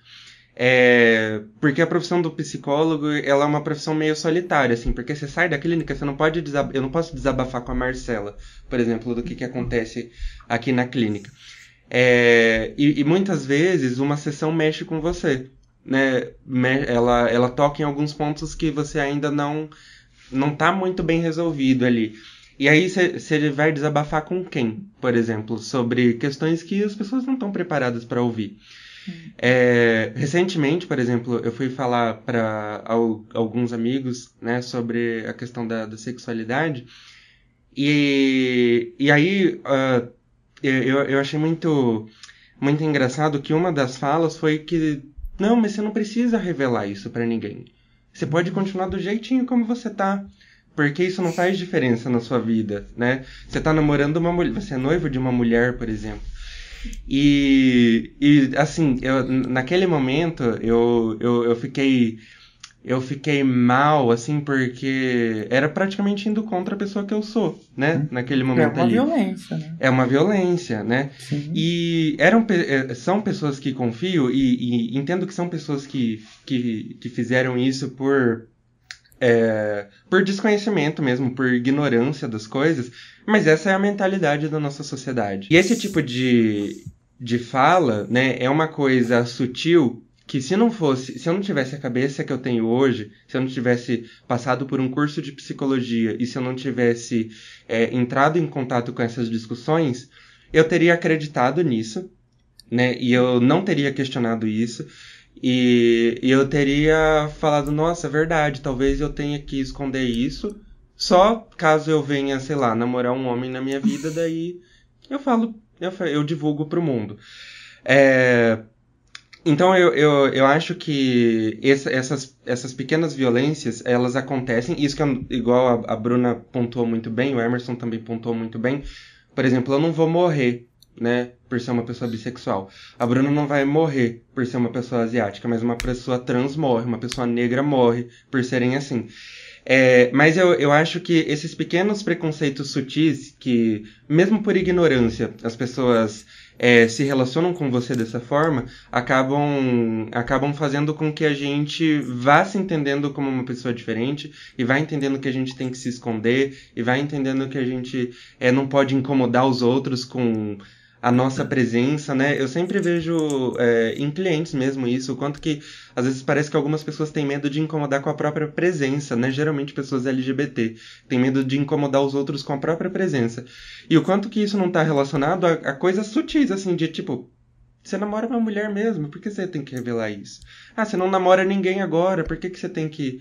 S2: É, porque a profissão do psicólogo ela é uma profissão meio solitária, assim, porque você sai da clínica, você não pode desab... eu não posso desabafar com a Marcela, por exemplo, do que, que acontece aqui na clínica. É, e, e, muitas vezes uma sessão mexe com você, né? Ela, ela toca em alguns pontos que você ainda não não está muito bem resolvido ali. E aí você vai desabafar com quem, por exemplo, sobre questões que as pessoas não estão preparadas para ouvir. Hum. É, recentemente, por exemplo, eu fui falar para alguns amigos né, sobre a questão da, da sexualidade. E, e aí uh, eu, eu achei muito, muito engraçado que uma das falas foi que não, mas você não precisa revelar isso para ninguém. Você pode continuar do jeitinho como você tá. Porque isso não faz diferença na sua vida, né? Você tá namorando uma mulher, você é noivo de uma mulher, por exemplo. E, e assim, eu, naquele momento eu, eu, eu fiquei eu fiquei mal, assim, porque era praticamente indo contra a pessoa que eu sou, né? Uhum. Naquele momento ali.
S3: É uma ali. violência, né?
S2: É uma violência, né? Sim. E eram, é, são pessoas que confio e, e entendo que são pessoas que, que, que fizeram isso por, é, por desconhecimento mesmo, por ignorância das coisas, mas essa é a mentalidade da nossa sociedade. E esse tipo de, de fala, né, é uma coisa sutil que se não fosse, se eu não tivesse a cabeça que eu tenho hoje, se eu não tivesse passado por um curso de psicologia e se eu não tivesse é, entrado em contato com essas discussões, eu teria acreditado nisso, né? E eu não teria questionado isso. E, e eu teria falado, nossa, verdade, talvez eu tenha que esconder isso. Só caso eu venha, sei lá, namorar um homem na minha vida, daí eu falo, eu, eu divulgo pro mundo. É, então eu, eu, eu acho que essa, essas, essas pequenas violências, elas acontecem, isso que é igual a, a Bruna pontuou muito bem, o Emerson também pontuou muito bem. Por exemplo, eu não vou morrer, né, por ser uma pessoa bissexual. A Bruna não vai morrer por ser uma pessoa asiática, mas uma pessoa trans morre, uma pessoa negra morre por serem assim. É, mas eu, eu acho que esses pequenos preconceitos sutis, que, mesmo por ignorância, as pessoas é, se relacionam com você dessa forma, acabam, acabam fazendo com que a gente vá se entendendo como uma pessoa diferente e vá entendendo que a gente tem que se esconder e vai entendendo que a gente é, não pode incomodar os outros com a nossa presença, né? Eu sempre vejo é, em clientes mesmo isso, o quanto que às vezes parece que algumas pessoas têm medo de incomodar com a própria presença, né? Geralmente pessoas LGBT têm medo de incomodar os outros com a própria presença. E o quanto que isso não está relacionado a, a coisas sutis, assim, de tipo, você namora uma mulher mesmo, por que você tem que revelar isso? Ah, você não namora ninguém agora, por que, que você tem que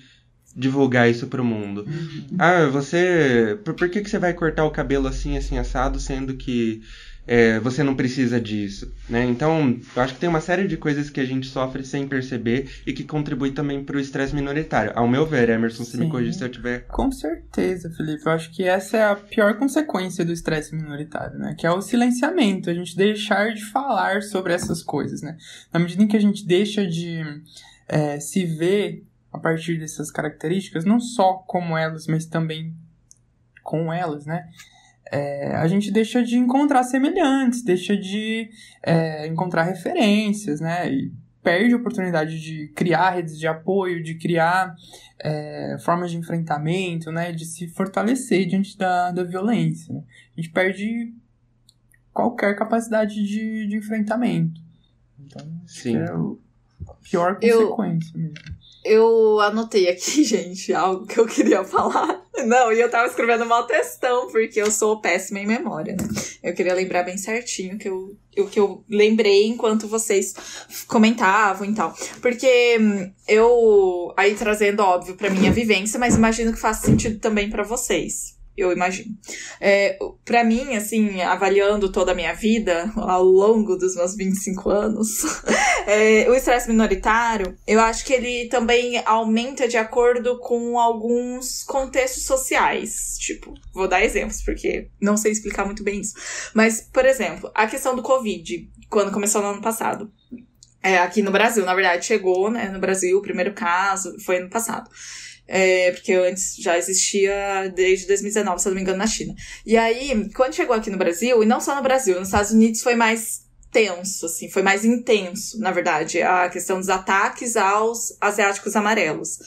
S2: divulgar isso pro mundo? Uhum. Ah, você. Por, por que, que você vai cortar o cabelo assim, assim, assado, sendo que é, você não precisa disso, né? Então, eu acho que tem uma série de coisas que a gente sofre sem perceber e que contribui também para o estresse minoritário. Ao meu ver, Emerson, se me corrigir se eu tiver...
S3: Com certeza, Felipe. Eu acho que essa é a pior consequência do estresse minoritário, né? Que é o silenciamento, a gente deixar de falar sobre essas coisas, né? Na medida em que a gente deixa de é, se ver a partir dessas características, não só como elas, mas também com elas, né? É, a gente deixa de encontrar semelhantes, deixa de é, encontrar referências, né? E perde a oportunidade de criar redes de apoio, de criar é, formas de enfrentamento, né, de se fortalecer diante da, da violência. Né? A gente perde qualquer capacidade de, de enfrentamento. Então, Sim. é a pior consequência
S1: eu,
S3: mesmo.
S1: Eu anotei aqui, *laughs* gente, algo que eu queria falar. Não, e eu tava escrevendo mal textão, porque eu sou péssima em memória, né? Eu queria lembrar bem certinho que eu, o que eu lembrei enquanto vocês comentavam e tal. Porque hum, eu, aí trazendo, óbvio, pra minha vivência, mas imagino que faz sentido também para vocês eu imagino. É, para mim, assim, avaliando toda a minha vida ao longo dos meus 25 anos, *laughs* é, o estresse minoritário, eu acho que ele também aumenta de acordo com alguns contextos sociais. Tipo, vou dar exemplos, porque não sei explicar muito bem isso. Mas, por exemplo, a questão do Covid, quando começou no ano passado. É, aqui no Brasil, na verdade, chegou, né, no Brasil, o primeiro caso foi ano passado. É, porque antes já existia desde 2019, se eu não me engano, na China. E aí, quando chegou aqui no Brasil, e não só no Brasil, nos Estados Unidos foi mais tenso, assim, foi mais intenso, na verdade, a questão dos ataques aos asiáticos amarelos.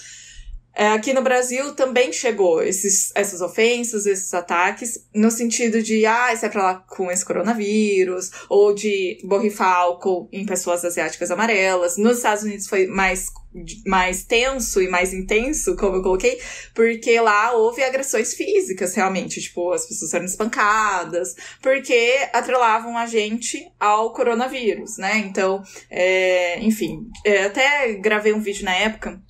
S1: É, aqui no Brasil também chegou esses, essas ofensas, esses ataques, no sentido de, ah, isso é pra lá com esse coronavírus, ou de borrifar álcool em pessoas asiáticas amarelas. Nos Estados Unidos foi mais, mais tenso e mais intenso, como eu coloquei, porque lá houve agressões físicas, realmente. Tipo, as pessoas eram espancadas, porque atrelavam a gente ao coronavírus, né? Então, é, enfim, é, até gravei um vídeo na época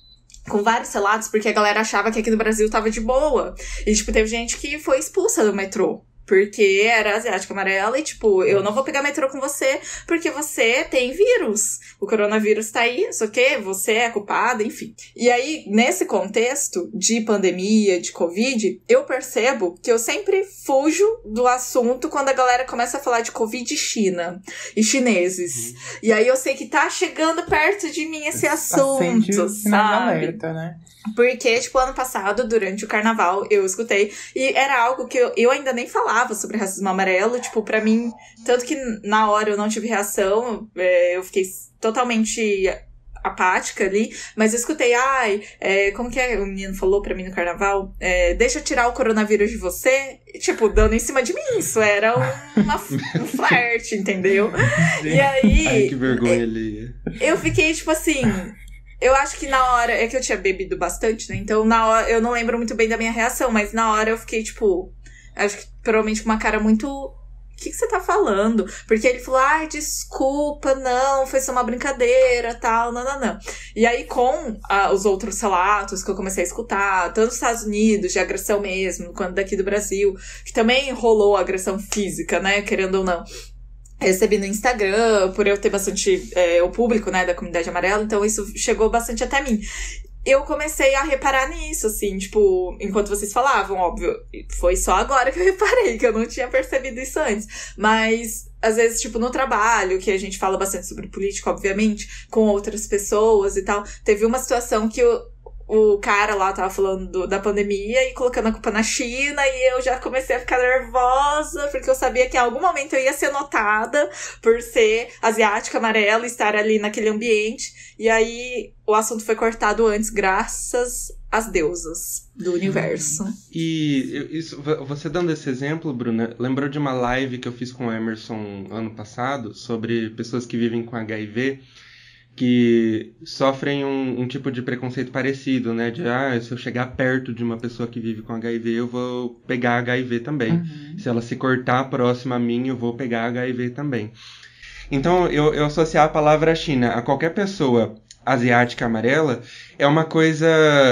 S1: com vários relatos, porque a galera achava que aqui no Brasil tava de boa. E, tipo, teve gente que foi expulsa do metrô. Porque era asiática amarela e, tipo, eu não vou pegar metrô com você porque você tem vírus. O coronavírus tá aí, só que você é culpada, enfim. E aí, nesse contexto de pandemia, de Covid, eu percebo que eu sempre fujo do assunto quando a galera começa a falar de Covid e China e chineses. Uhum. E aí eu sei que tá chegando perto de mim esse assunto, sabe? Alerta, né? Porque, tipo, ano passado, durante o carnaval, eu escutei. E era algo que eu, eu ainda nem falava sobre racismo amarelo. Tipo, para mim, tanto que na hora eu não tive reação, é, eu fiquei totalmente apática ali, mas eu escutei, ai, é, como que é? O menino falou pra mim no carnaval, é, deixa eu tirar o coronavírus de você, tipo, dando em cima de mim, isso era uma, *laughs* um flerte, entendeu? E aí...
S2: Ai, que vergonha ali.
S1: Eu fiquei, tipo assim, eu acho que na hora. É que eu tinha bebido bastante, né? Então na hora. Eu não lembro muito bem da minha reação, mas na hora eu fiquei, tipo. Acho que provavelmente com uma cara muito. O que, que você tá falando? Porque ele falou, ai, desculpa, não, foi só uma brincadeira, tal, não, não, não. E aí, com ah, os outros relatos que eu comecei a escutar, tanto nos Estados Unidos, de agressão mesmo, quanto daqui do Brasil, que também rolou agressão física, né, querendo ou não recebi no Instagram, por eu ter bastante é, o público, né, da comunidade amarela, então isso chegou bastante até mim. Eu comecei a reparar nisso, assim, tipo, enquanto vocês falavam, óbvio, foi só agora que eu reparei, que eu não tinha percebido isso antes. Mas, às vezes, tipo, no trabalho, que a gente fala bastante sobre política, obviamente, com outras pessoas e tal, teve uma situação que eu, o cara lá tava falando do, da pandemia e colocando a culpa na China e eu já comecei a ficar nervosa porque eu sabia que em algum momento eu ia ser notada por ser asiática amarela estar ali naquele ambiente. E aí o assunto foi cortado antes, graças às deusas do universo.
S2: E isso, você dando esse exemplo, Bruna, lembrou de uma live que eu fiz com o Emerson ano passado sobre pessoas que vivem com HIV que sofrem um, um, tipo de preconceito parecido, né? De, ah, se eu chegar perto de uma pessoa que vive com HIV, eu vou pegar HIV também. Uhum. Se ela se cortar próxima a mim, eu vou pegar HIV também. Então, eu, eu associar a palavra China a qualquer pessoa asiática amarela é uma coisa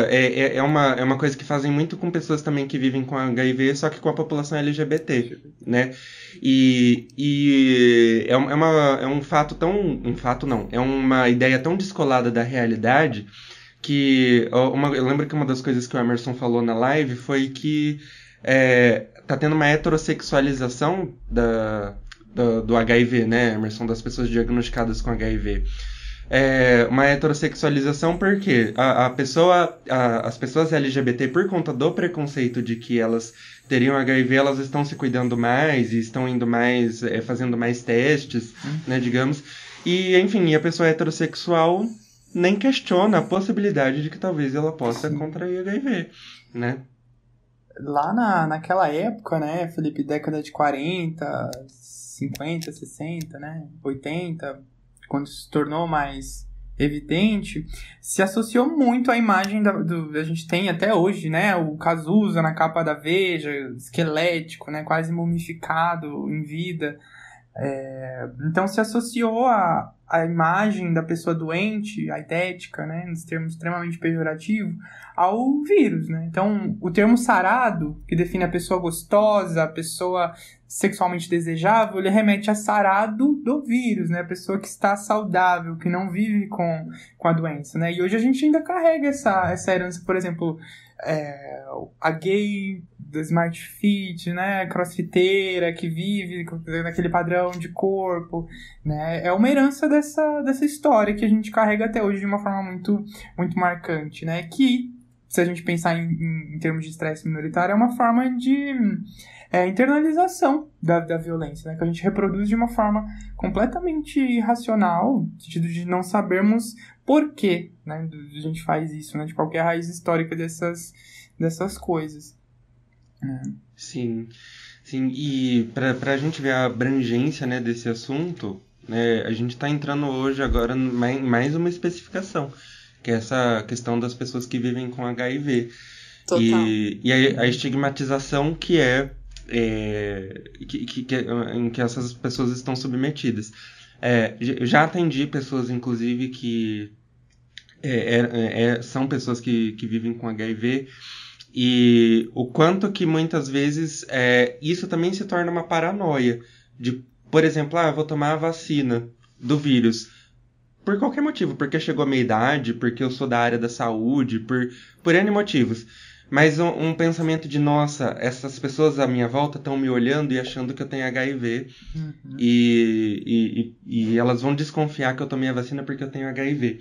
S2: é, é, é, uma, é uma coisa que fazem muito com pessoas também que vivem com HIV, só que com a população LGBT, né? E, e é, é, uma, é um fato tão. Um fato não, é uma ideia tão descolada da realidade que. Uma, eu lembro que uma das coisas que o Emerson falou na live foi que é, tá tendo uma heterossexualização da, do, do HIV, né, Emerson? Das pessoas diagnosticadas com HIV é, uma heterossexualização porque a, a pessoa, a, as pessoas LGBT, por conta do preconceito de que elas teriam HIV, elas estão se cuidando mais e estão indo mais, é, fazendo mais testes, uhum. né, digamos. E, enfim, a pessoa heterossexual nem questiona a possibilidade de que talvez ela possa Sim. contrair HIV, né?
S3: Lá na, naquela época, né, Felipe, década de 40, 50, 60, né, 80, quando se tornou mais evidente, se associou muito à imagem da, do, a gente tem até hoje, né, o Cazuza na capa da Veja, esquelético, né, quase mumificado em vida, é, então se associou a, a imagem da pessoa doente, a idética, né, nos termos extremamente pejorativos, ao vírus, né? Então, o termo sarado, que define a pessoa gostosa, a pessoa sexualmente desejável, ele remete a sarado do vírus, né? A pessoa que está saudável, que não vive com, com a doença, né? E hoje a gente ainda carrega essa, essa herança, por exemplo, é, a gay do Smart Fit, né, crossfiteira, que vive naquele padrão de corpo, né, é uma herança dessa, dessa história que a gente carrega até hoje de uma forma muito, muito marcante, né, que, se a gente pensar em, em, em termos de estresse minoritário, é uma forma de é, internalização da, da violência, né, que a gente reproduz de uma forma completamente irracional, no sentido de não sabermos por que né, a gente faz isso, né, de qualquer raiz histórica dessas, dessas coisas.
S2: É. Sim, sim. E para a gente ver a abrangência né, desse assunto, né, a gente está entrando hoje agora em mais uma especificação, que é essa questão das pessoas que vivem com HIV. Total. E, e a, a estigmatização que é, é que, que, que, em que essas pessoas estão submetidas. É, já atendi pessoas, inclusive, que é, é, é, são pessoas que, que vivem com HIV e o quanto que muitas vezes é, isso também se torna uma paranoia. De, por exemplo, ah, vou tomar a vacina do vírus. Por qualquer motivo, porque chegou a minha idade, porque eu sou da área da saúde, por, por N motivos. Mas um, um pensamento de, nossa, essas pessoas à minha volta estão me olhando e achando que eu tenho HIV. Uhum. E, e, e, elas vão desconfiar que eu tomei a vacina porque eu tenho HIV.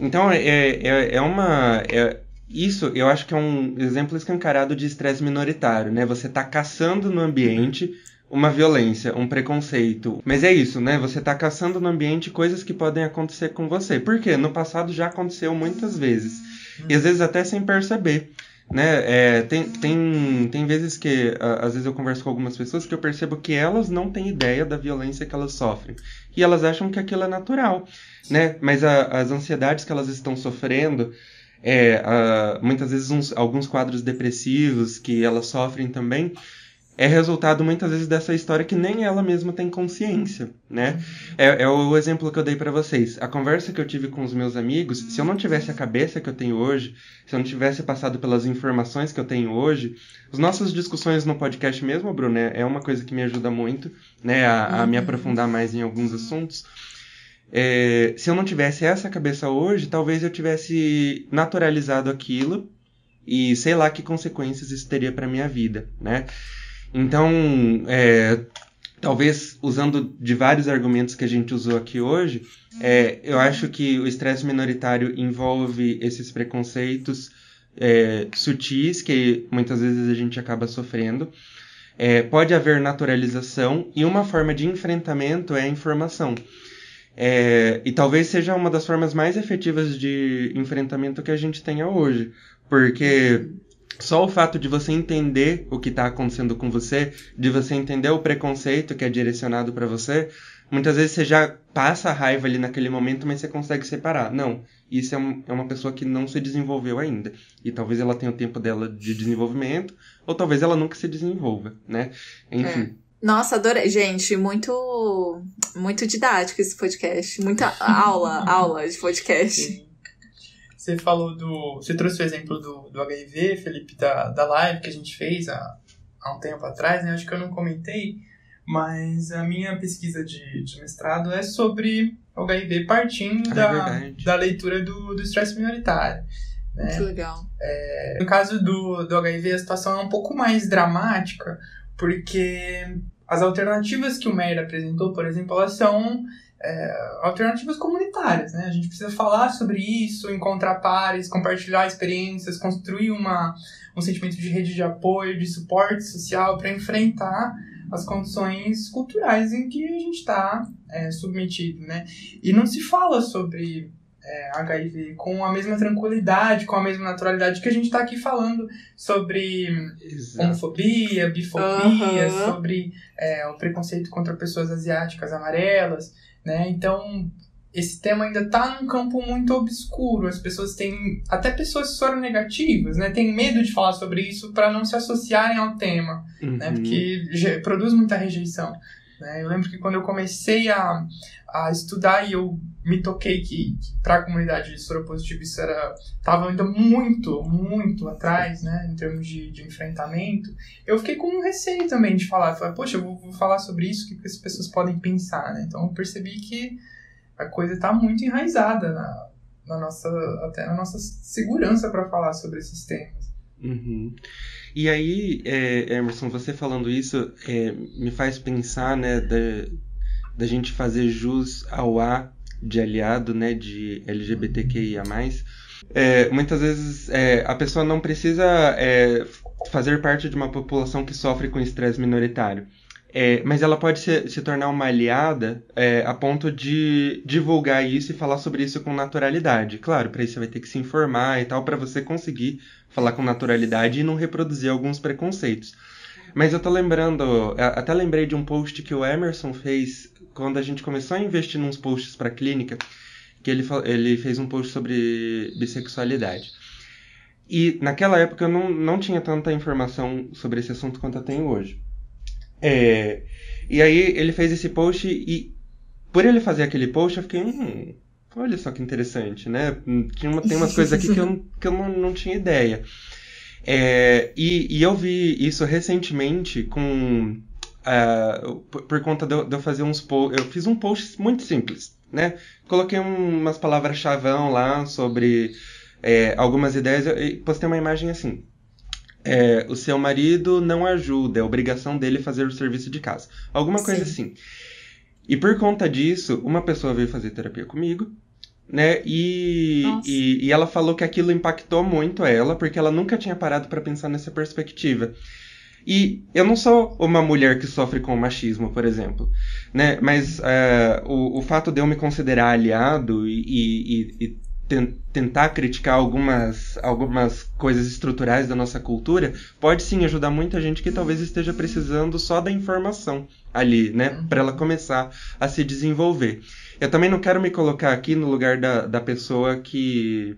S2: Então, é, é, é uma. É, isso eu acho que é um exemplo escancarado de estresse minoritário, né? Você está caçando no ambiente uma violência, um preconceito. Mas é isso, né? Você está caçando no ambiente coisas que podem acontecer com você. Por quê? No passado já aconteceu muitas vezes. E às vezes até sem perceber. Né? É, tem, tem, tem vezes que, às vezes eu converso com algumas pessoas que eu percebo que elas não têm ideia da violência que elas sofrem. E elas acham que aquilo é natural, né? Mas a, as ansiedades que elas estão sofrendo, é, uh, muitas vezes uns, alguns quadros depressivos que elas sofrem também, é resultado muitas vezes dessa história que nem ela mesma tem consciência, né? É, é o exemplo que eu dei para vocês. A conversa que eu tive com os meus amigos, se eu não tivesse a cabeça que eu tenho hoje, se eu não tivesse passado pelas informações que eu tenho hoje, as nossas discussões no podcast mesmo, Bruno, é, uma coisa que me ajuda muito, né, a, a me aprofundar mais em alguns assuntos. É, se eu não tivesse essa cabeça hoje, talvez eu tivesse naturalizado aquilo e sei lá que consequências isso teria para minha vida, né? Então, é, talvez usando de vários argumentos que a gente usou aqui hoje, é, eu acho que o estresse minoritário envolve esses preconceitos é, sutis que muitas vezes a gente acaba sofrendo. É, pode haver naturalização e uma forma de enfrentamento é a informação. É, e talvez seja uma das formas mais efetivas de enfrentamento que a gente tenha hoje. Porque só o fato de você entender o que está acontecendo com você, de você entender o preconceito que é direcionado para você, muitas vezes você já passa a raiva ali naquele momento, mas você consegue separar. Não, isso é, um, é uma pessoa que não se desenvolveu ainda. E talvez ela tenha o tempo dela de desenvolvimento, ou talvez ela nunca se desenvolva, né? Enfim.
S1: É. Nossa, adorei. Gente, muito muito didático esse podcast. Muita *laughs* aula, aula de podcast.
S3: Você falou do. Você trouxe o exemplo do, do HIV, Felipe, da, da live que a gente fez há, há um tempo atrás, né? Acho que eu não comentei, mas a minha pesquisa de, de mestrado é sobre o HIV partindo é da, da leitura do, do estresse minoritário.
S1: Né? Muito legal.
S3: É, no caso do, do HIV, a situação é um pouco mais dramática, porque as alternativas que o Meyer apresentou, por exemplo, elas são é, alternativas comunitárias. Né? A gente precisa falar sobre isso, encontrar pares, compartilhar experiências, construir uma, um sentimento de rede de apoio, de suporte social para enfrentar as condições culturais em que a gente está é, submetido, né? E não se fala sobre é, HIV com a mesma tranquilidade, com a mesma naturalidade que a gente está aqui falando sobre Exato. homofobia, bifobia, uhum. sobre é, o preconceito contra pessoas asiáticas amarelas, né? Então esse tema ainda está num campo muito obscuro. As pessoas têm, até pessoas que foram negativas, né, têm medo de falar sobre isso para não se associarem ao tema, né, uhum. né, porque produz muita rejeição. Né? Eu lembro que quando eu comecei a, a estudar e eu me toquei que, que para a comunidade de soropositivo isso era estava ainda muito, muito atrás, né, em termos de, de enfrentamento, eu fiquei com um receio também de falar. Falei, poxa, eu vou, vou falar sobre isso, o que, que as pessoas podem pensar, né? Então eu percebi que a coisa está muito enraizada na, na nossa até na nossa segurança para falar sobre esses temas.
S2: Uhum. E aí, é, Emerson, você falando isso é, me faz pensar, né, da, da gente fazer jus ao A de aliado, né, de LGBTQIA+. É, muitas vezes é, a pessoa não precisa é, fazer parte de uma população que sofre com estresse minoritário. É, mas ela pode se, se tornar uma aliada é, a ponto de divulgar isso e falar sobre isso com naturalidade. Claro, para isso você vai ter que se informar e tal, para você conseguir falar com naturalidade e não reproduzir alguns preconceitos. Mas eu tô lembrando, até lembrei de um post que o Emerson fez quando a gente começou a investir nos posts para clínica, que ele, ele fez um post sobre bissexualidade. E naquela época eu não, não tinha tanta informação sobre esse assunto quanto eu tenho hoje. É, e aí ele fez esse post e por ele fazer aquele post eu fiquei, hum, olha só que interessante, né? Tinha uma, tem umas *laughs* coisas aqui que eu, que eu não, não tinha ideia. É, e, e eu vi isso recentemente com. Uh, por, por, conta de eu, de eu fazer uns posts. Eu fiz um post muito simples, né? Coloquei um, umas palavras-chavão lá sobre é, algumas ideias e postei uma imagem assim é, o seu marido não ajuda, é obrigação dele fazer o serviço de casa. Alguma Sim. coisa assim. E por conta disso, uma pessoa veio fazer terapia comigo, né? E, e, e, ela falou que aquilo impactou muito ela, porque ela nunca tinha parado para pensar nessa perspectiva. E eu não sou uma mulher que sofre com machismo, por exemplo, né? Mas uh, o, o fato de eu me considerar aliado e, e, e tentar criticar algumas, algumas coisas estruturais da nossa cultura, pode sim ajudar muita gente que talvez esteja precisando só da informação ali, né? Uhum. Para ela começar a se desenvolver. Eu também não quero me colocar aqui no lugar da, da pessoa que.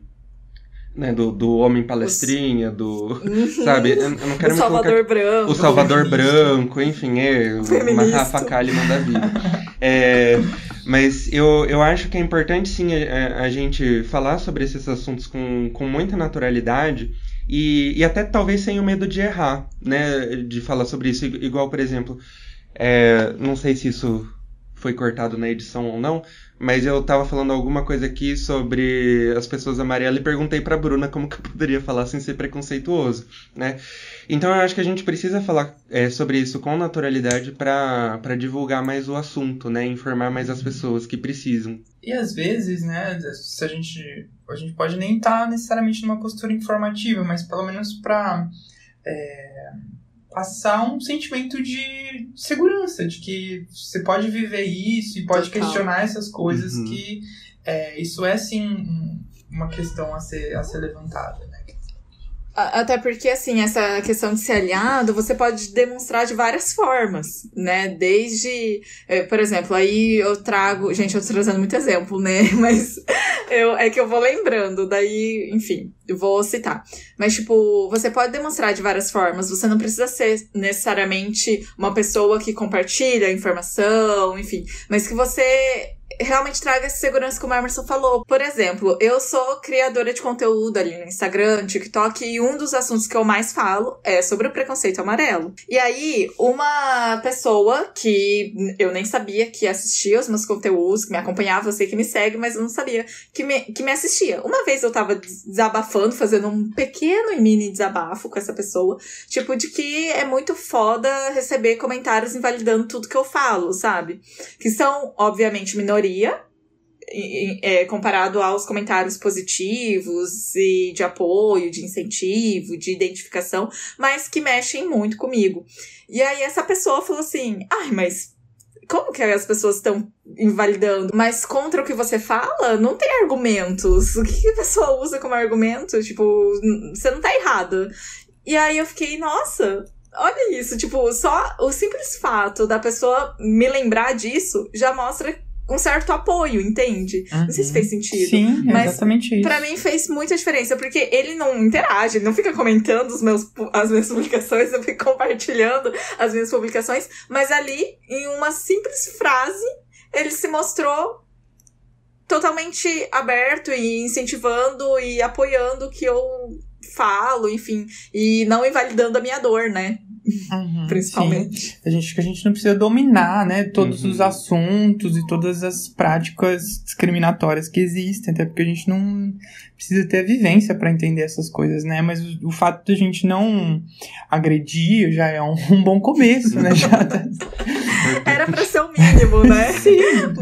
S2: Né, do, do homem palestrinha, do. *laughs* Sabe? Eu, não quero
S1: o
S2: me
S1: Salvador
S2: colocar...
S1: Branco.
S2: O Salvador Branco, enfim, é *laughs* uma Rafa Kalimann da vida. *laughs* É. Mas eu, eu acho que é importante sim a, a gente falar sobre esses assuntos com, com muita naturalidade e, e até talvez sem o medo de errar, né? De falar sobre isso. Igual, por exemplo, é, não sei se isso foi cortado na edição ou não, mas eu tava falando alguma coisa aqui sobre as pessoas amarelas e perguntei pra Bruna como que eu poderia falar sem ser preconceituoso, né? Então eu acho que a gente precisa falar é, sobre isso com naturalidade para divulgar mais o assunto, né? Informar mais as pessoas que precisam.
S3: E às vezes, né, se a gente. A gente pode nem estar tá necessariamente numa postura informativa, mas pelo menos para é, passar um sentimento de segurança, de que você pode viver isso e pode Total. questionar essas coisas, uhum. que é, isso é sim uma questão a ser, a ser levantada.
S1: Até porque, assim, essa questão de ser aliado, você pode demonstrar de várias formas, né? Desde, é, por exemplo, aí eu trago. Gente, eu tô trazendo muito exemplo, né? *laughs* Mas eu, é que eu vou lembrando, daí, enfim, vou citar. Mas, tipo, você pode demonstrar de várias formas. Você não precisa ser necessariamente uma pessoa que compartilha informação, enfim. Mas que você realmente traga essa segurança como o Emerson falou. Por exemplo, eu sou criadora de conteúdo ali no Instagram, TikTok, e um dos assuntos que eu mais falo é sobre o preconceito amarelo. E aí, uma pessoa que eu nem sabia que assistia os meus conteúdos, que me acompanhava, eu sei que me segue, mas eu não sabia que me, que me assistia. Uma vez eu tava desabafando, fazendo um pequeno e mini desabafo com essa pessoa, tipo, de que é muito foda receber comentários invalidando tudo que eu falo, sabe? Que são, obviamente, minorias é, comparado aos comentários positivos e de apoio, de incentivo, de identificação, mas que mexem muito comigo. E aí essa pessoa falou assim: ai, mas como que as pessoas estão invalidando? Mas contra o que você fala, não tem argumentos. O que a pessoa usa como argumento? Tipo, você não tá errado. E aí eu fiquei, nossa, olha isso. Tipo, só o simples fato da pessoa me lembrar disso já mostra um certo apoio, entende? Uhum. Não sei se fez uhum. sentido.
S3: Sim,
S1: mas
S3: exatamente isso.
S1: Pra mim fez muita diferença, porque ele não interage, ele não fica comentando os meus, as minhas *laughs* publicações, eu fico compartilhando as minhas publicações, mas ali, em uma simples frase, ele se mostrou totalmente aberto e incentivando e apoiando o que eu falo, enfim, e não invalidando a minha dor, né? Uhum, *laughs* Principalmente.
S3: Sim. A gente que a gente não precisa dominar, né, todos uhum. os assuntos e todas as práticas discriminatórias que existem, até porque a gente não precisa ter a vivência para entender essas coisas, né? Mas o, o, fato de a gente não agredir já é um, um bom começo, né? Já tá... *laughs*
S1: Era para ser o mínimo, né? *laughs*
S3: Sim.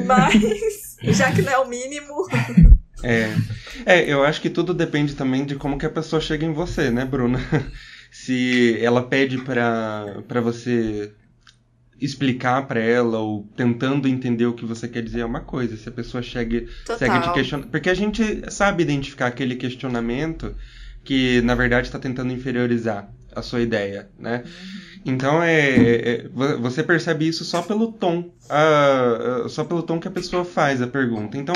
S1: Mas já que não é o mínimo.
S2: É. é, eu acho que tudo depende também de como que a pessoa chega em você, né, Bruna? Se ela pede para você explicar para ela ou tentando entender o que você quer dizer é uma coisa. Se a pessoa chega, segue te questionando. Porque a gente sabe identificar aquele questionamento que, na verdade, está tentando inferiorizar a sua ideia, né? Uhum. Então é, é, é você percebe isso só pelo tom, uh, só pelo tom que a pessoa faz a pergunta. Então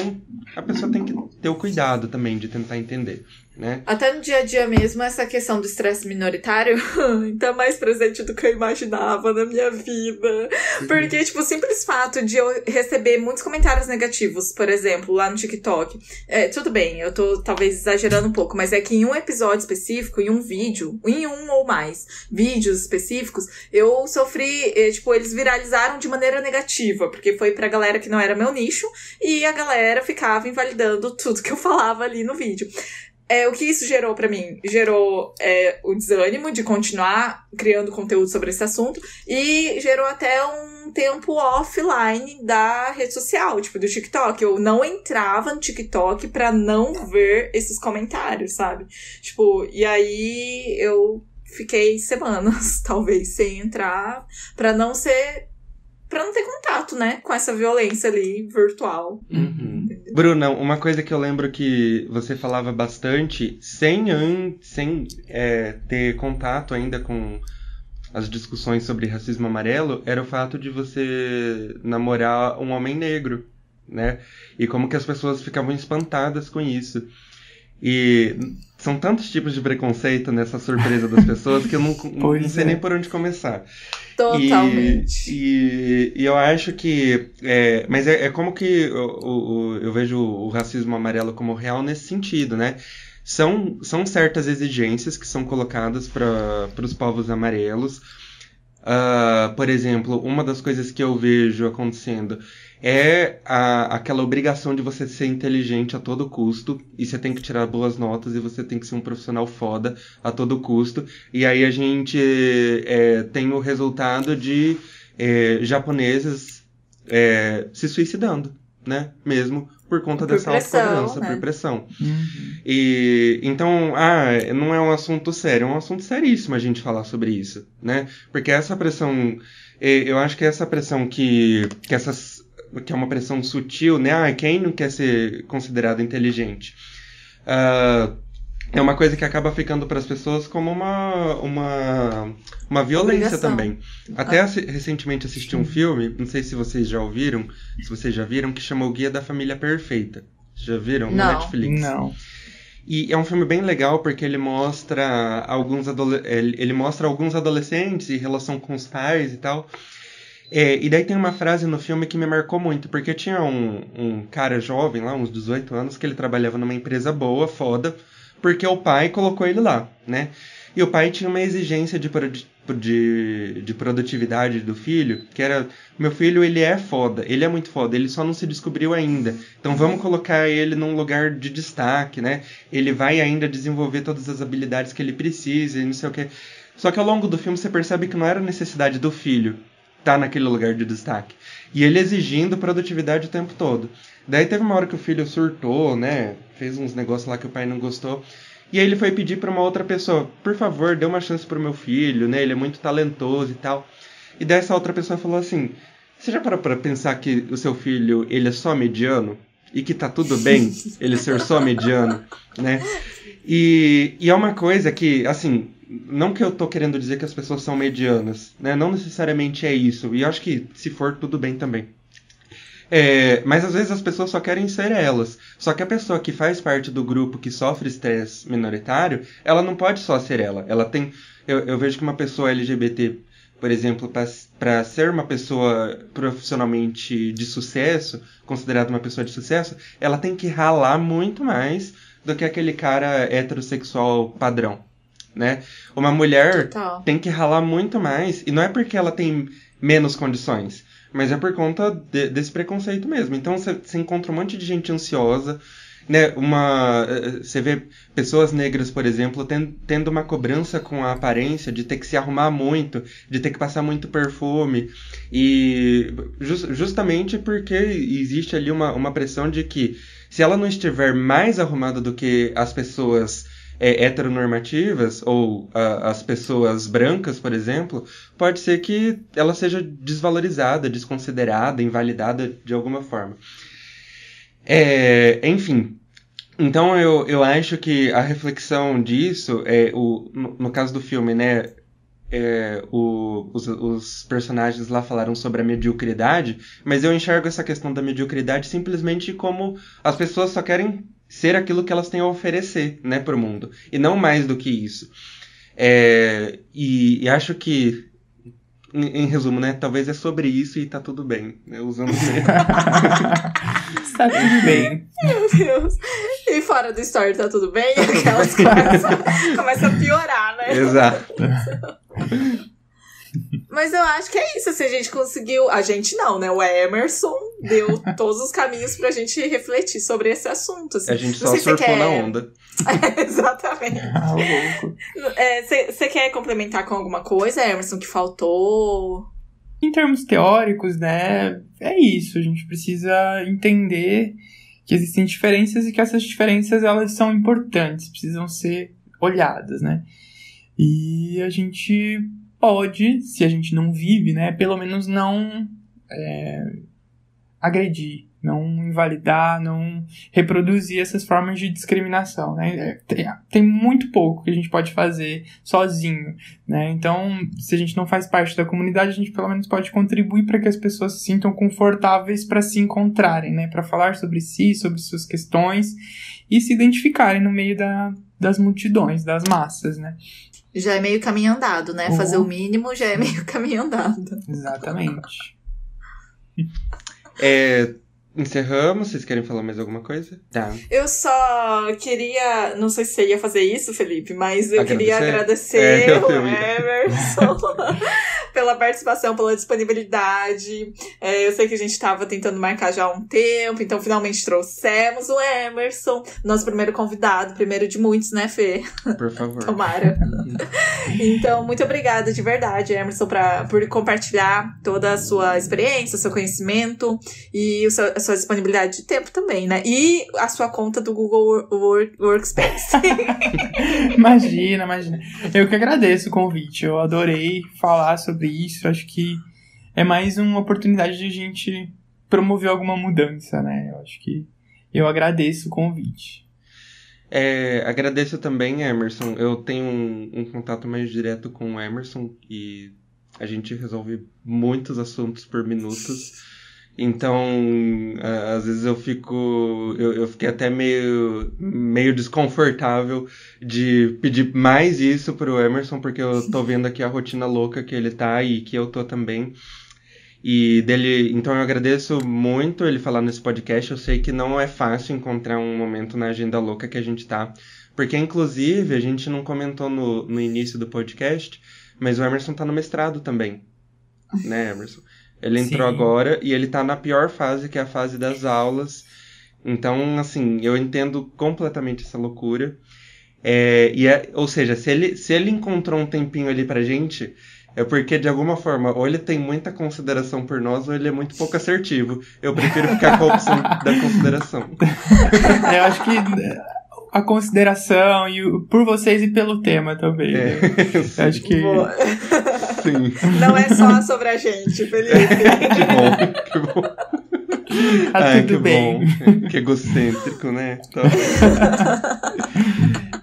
S2: a pessoa tem que ter o cuidado também de tentar entender. Né?
S1: Até no dia a dia mesmo, essa questão do estresse minoritário *laughs* tá mais presente do que eu imaginava na minha vida. Porque, tipo, o simples fato de eu receber muitos comentários negativos, por exemplo, lá no TikTok. É, tudo bem, eu tô talvez exagerando um pouco, mas é que em um episódio específico, em um vídeo, em um ou mais vídeos específicos, eu sofri, é, tipo, eles viralizaram de maneira negativa, porque foi pra galera que não era meu nicho, e a galera ficava invalidando tudo que eu falava ali no vídeo. É, o que isso gerou para mim? Gerou é, o desânimo de continuar criando conteúdo sobre esse assunto e gerou até um tempo offline da rede social, tipo do TikTok. Eu não entrava no TikTok para não ver esses comentários, sabe? Tipo, e aí eu fiquei semanas, *laughs* talvez, sem entrar, para não ser para não ter contato, né, com essa violência ali virtual.
S2: Uhum. Bruna, uma coisa que eu lembro que você falava bastante, sem, an sem é, ter contato ainda com as discussões sobre racismo amarelo, era o fato de você namorar um homem negro, né? E como que as pessoas ficavam espantadas com isso. E são tantos tipos de preconceito nessa surpresa das pessoas que eu não, *laughs* não sei é. nem por onde começar.
S1: Totalmente.
S2: E, e, e eu acho que. É, mas é, é, como que eu, eu vejo o racismo amarelo como real nesse sentido, né? São, são certas exigências que são colocadas para os povos amarelos. Uh, por exemplo, uma das coisas que eu vejo acontecendo é a, aquela obrigação de você ser inteligente a todo custo e você tem que tirar boas notas e você tem que ser um profissional foda a todo custo. E aí a gente é, tem o resultado de é, japoneses é, se suicidando, né? Mesmo por conta por dessa autocobrança, né? por pressão. Uhum. E então, ah, não é um assunto sério, é um assunto seríssimo a gente falar sobre isso, né? Porque essa pressão, é, eu acho que essa pressão que, que essas que é uma pressão sutil, né? Ah, quem não quer ser considerado inteligente? Uh, é uma coisa que acaba ficando para as pessoas como uma, uma, uma violência Obrigação. também. Até ah. recentemente assisti um filme, não sei se vocês já ouviram, se vocês já viram, que chamou Guia da Família Perfeita. Já viram
S1: não.
S2: no Netflix?
S3: Não.
S2: E é um filme bem legal porque ele mostra alguns, ele mostra alguns adolescentes em relação com os pais e tal. É, e daí tem uma frase no filme que me marcou muito, porque tinha um, um cara jovem lá, uns 18 anos, que ele trabalhava numa empresa boa, foda, porque o pai colocou ele lá, né? E o pai tinha uma exigência de, de, de produtividade do filho, que era, meu filho, ele é foda, ele é muito foda, ele só não se descobriu ainda. Então vamos colocar ele num lugar de destaque, né? Ele vai ainda desenvolver todas as habilidades que ele precisa e não sei o que. Só que ao longo do filme você percebe que não era necessidade do filho tá naquele lugar de destaque. E ele exigindo produtividade o tempo todo. Daí teve uma hora que o filho surtou, né? Fez uns negócios lá que o pai não gostou. E aí ele foi pedir para uma outra pessoa, por favor, dê uma chance pro meu filho, né? Ele é muito talentoso e tal. E daí essa outra pessoa falou assim: Você já parou pra pensar que o seu filho, ele é só mediano? E que tá tudo bem *laughs* ele ser só mediano, né? E, e é uma coisa que, assim, não que eu tô querendo dizer que as pessoas são medianas, né? Não necessariamente é isso. E acho que se for, tudo bem também. É, mas às vezes as pessoas só querem ser elas. Só que a pessoa que faz parte do grupo que sofre estresse minoritário, ela não pode só ser ela. Ela tem. Eu, eu vejo que uma pessoa LGBT, por exemplo, para ser uma pessoa profissionalmente de sucesso, considerada uma pessoa de sucesso, ela tem que ralar muito mais do que aquele cara heterossexual padrão. Né? Uma mulher Total. tem que ralar muito mais, e não é porque ela tem menos condições mas é por conta de, desse preconceito mesmo. Então você encontra um monte de gente ansiosa, né? Uma, você vê pessoas negras, por exemplo, tendo, tendo uma cobrança com a aparência de ter que se arrumar muito, de ter que passar muito perfume. E just, justamente porque existe ali uma, uma pressão de que se ela não estiver mais arrumada do que as pessoas é, heteronormativas, ou a, as pessoas brancas, por exemplo, pode ser que ela seja desvalorizada, desconsiderada, invalidada de alguma forma. É, enfim, então eu, eu acho que a reflexão disso é o no, no caso do filme, né? É, o, os, os, personagens lá falaram sobre a mediocridade, mas eu enxergo essa questão da mediocridade simplesmente como as pessoas só querem ser aquilo que elas têm a oferecer, né, para o mundo, e não mais do que isso. É, e, e, acho que, em, em, resumo, né, talvez é sobre isso e tá tudo bem, né, usando. *laughs*
S3: tá tudo bem.
S1: Meu Deus. E fora do story tá tudo bem? Aquelas coisas *laughs* começam a piorar, né?
S2: Exato. *laughs*
S1: Mas eu acho que é isso. Se a gente conseguiu. A gente não, né? O Emerson deu *laughs* todos os caminhos pra gente refletir sobre esse assunto. Assim.
S2: A gente só surfou quer... na onda.
S1: É, *laughs* exatamente. Ah, Você é, quer complementar com alguma coisa, Emerson, que faltou?
S3: Em termos teóricos, né? É isso. A gente precisa entender que existem diferenças e que essas diferenças elas são importantes, precisam ser olhadas, né? E a gente pode, se a gente não vive, né, pelo menos não é, agredir, não invalidar, não reproduzir essas formas de discriminação, né? É, tem, tem, muito pouco que a gente pode fazer sozinho, né? Então, se a gente não faz parte da comunidade, a gente pelo menos pode contribuir para que as pessoas se sintam confortáveis para se encontrarem, né? Para falar sobre si, sobre suas questões e se identificarem no meio da, das multidões, das massas, né?
S1: Já é meio caminho andado, né? Uhum. Fazer o mínimo já é meio *laughs* caminho andado.
S3: Exatamente.
S2: é, encerramos. Vocês querem falar mais alguma coisa?
S1: Tá. Eu só queria. Não sei se você ia fazer isso, Felipe, mas eu agradecer? queria agradecer é, o Emerson. *laughs* pela participação, pela disponibilidade. É, eu sei que a gente estava tentando marcar já há um tempo, então finalmente trouxemos o Emerson, nosso primeiro convidado, primeiro de muitos, né, Fê?
S2: Por favor. *laughs*
S1: Tomara. então, muito obrigada de verdade, Emerson, pra, por compartilhar toda a sua experiência, o seu conhecimento e o seu, a sua disponibilidade de tempo também, né? E a sua conta do Google Work, Workspace. *laughs*
S3: imagina, imagina. Eu que agradeço o convite. Eu adorei falar sobre sobre isso. Acho que é mais uma oportunidade de a gente promover alguma mudança, né? Eu acho que eu agradeço o convite.
S2: É, agradeço também, Emerson. Eu tenho um, um, contato mais direto com o Emerson e a gente resolve muitos assuntos por minutos. *laughs* Então, às vezes eu fico. Eu, eu, fiquei até meio, meio desconfortável de pedir mais isso pro Emerson, porque eu tô vendo aqui a rotina louca que ele tá e que eu tô também. E dele. Então eu agradeço muito ele falar nesse podcast. Eu sei que não é fácil encontrar um momento na agenda louca que a gente tá. Porque, inclusive, a gente não comentou no, no início do podcast, mas o Emerson tá no mestrado também. Né, Emerson? Ele entrou Sim. agora e ele tá na pior fase, que é a fase das aulas. Então, assim, eu entendo completamente essa loucura. É, e é, ou seja, se ele, se ele encontrou um tempinho ali pra gente, É porque, de alguma forma, ou ele tem muita consideração por nós, ou ele é muito pouco assertivo. Eu prefiro ficar com a opção da consideração. *laughs*
S3: Eu acho que a consideração e o, por vocês e pelo tema também. É, *laughs* né? acho que.
S1: Sim. Não é só sobre a gente, Felipe. *laughs*
S2: que bom, que bom.
S3: Tá Ai, tudo
S2: que
S3: bem.
S2: bom. Que egocêntrico, né? Então... *laughs*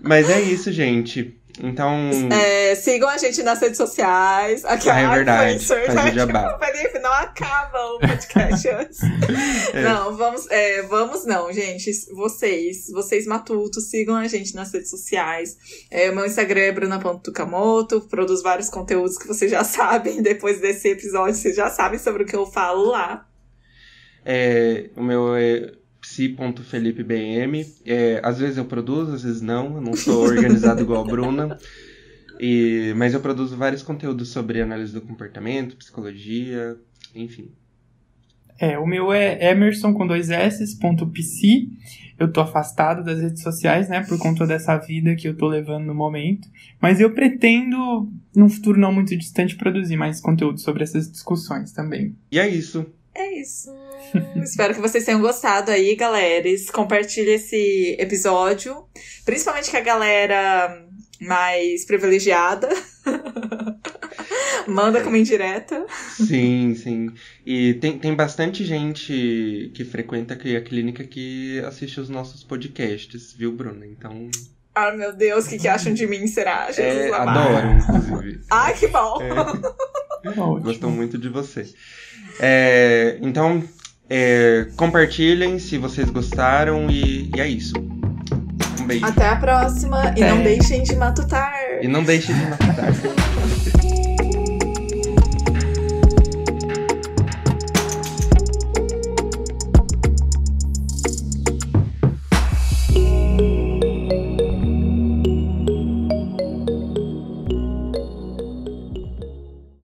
S2: Mas é isso, gente. Então.
S1: É, sigam a gente nas redes sociais. Aqui,
S2: ah, é verdade.
S1: Faz jabá. *laughs* Não acaba o podcast *laughs* antes. é. Não, vamos, é, vamos não, gente. Vocês, vocês matutos, sigam a gente nas redes sociais. É, o meu Instagram é bruna.tukamoto. Produz vários conteúdos que vocês já *laughs* sabem. Depois desse episódio, vocês já sabem sobre o que eu falo lá.
S2: É, o meu é psi.felipebm. É, às vezes eu produzo, às vezes não. Eu não sou organizado igual a Bruna. E, mas eu produzo vários conteúdos sobre análise do comportamento, psicologia, enfim.
S3: É, o meu é emerson com dois s, ponto psi. Eu tô afastado das redes sociais, né, por conta dessa vida que eu tô levando no momento. Mas eu pretendo, num futuro não muito distante, produzir mais conteúdo sobre essas discussões também.
S2: E é isso.
S1: É isso. *laughs* Espero que vocês tenham gostado aí, galera. Compartilhe esse episódio. Principalmente com a galera mais privilegiada. *laughs* Manda como indireta.
S2: Sim, sim. E tem, tem bastante gente que frequenta a clínica que assiste os nossos podcasts, viu, Bruna? Então.
S1: Ah, meu Deus, o que, que acham de mim, será?
S2: Jesus é, adoram, inclusive.
S1: Ai, que bom!
S2: É. Gostam muito de você. É, então, é, compartilhem se vocês gostaram e, e, é isso. Um beijo.
S1: Até a próxima e não deixem de matutar.
S2: E não deixem de matutar. *laughs*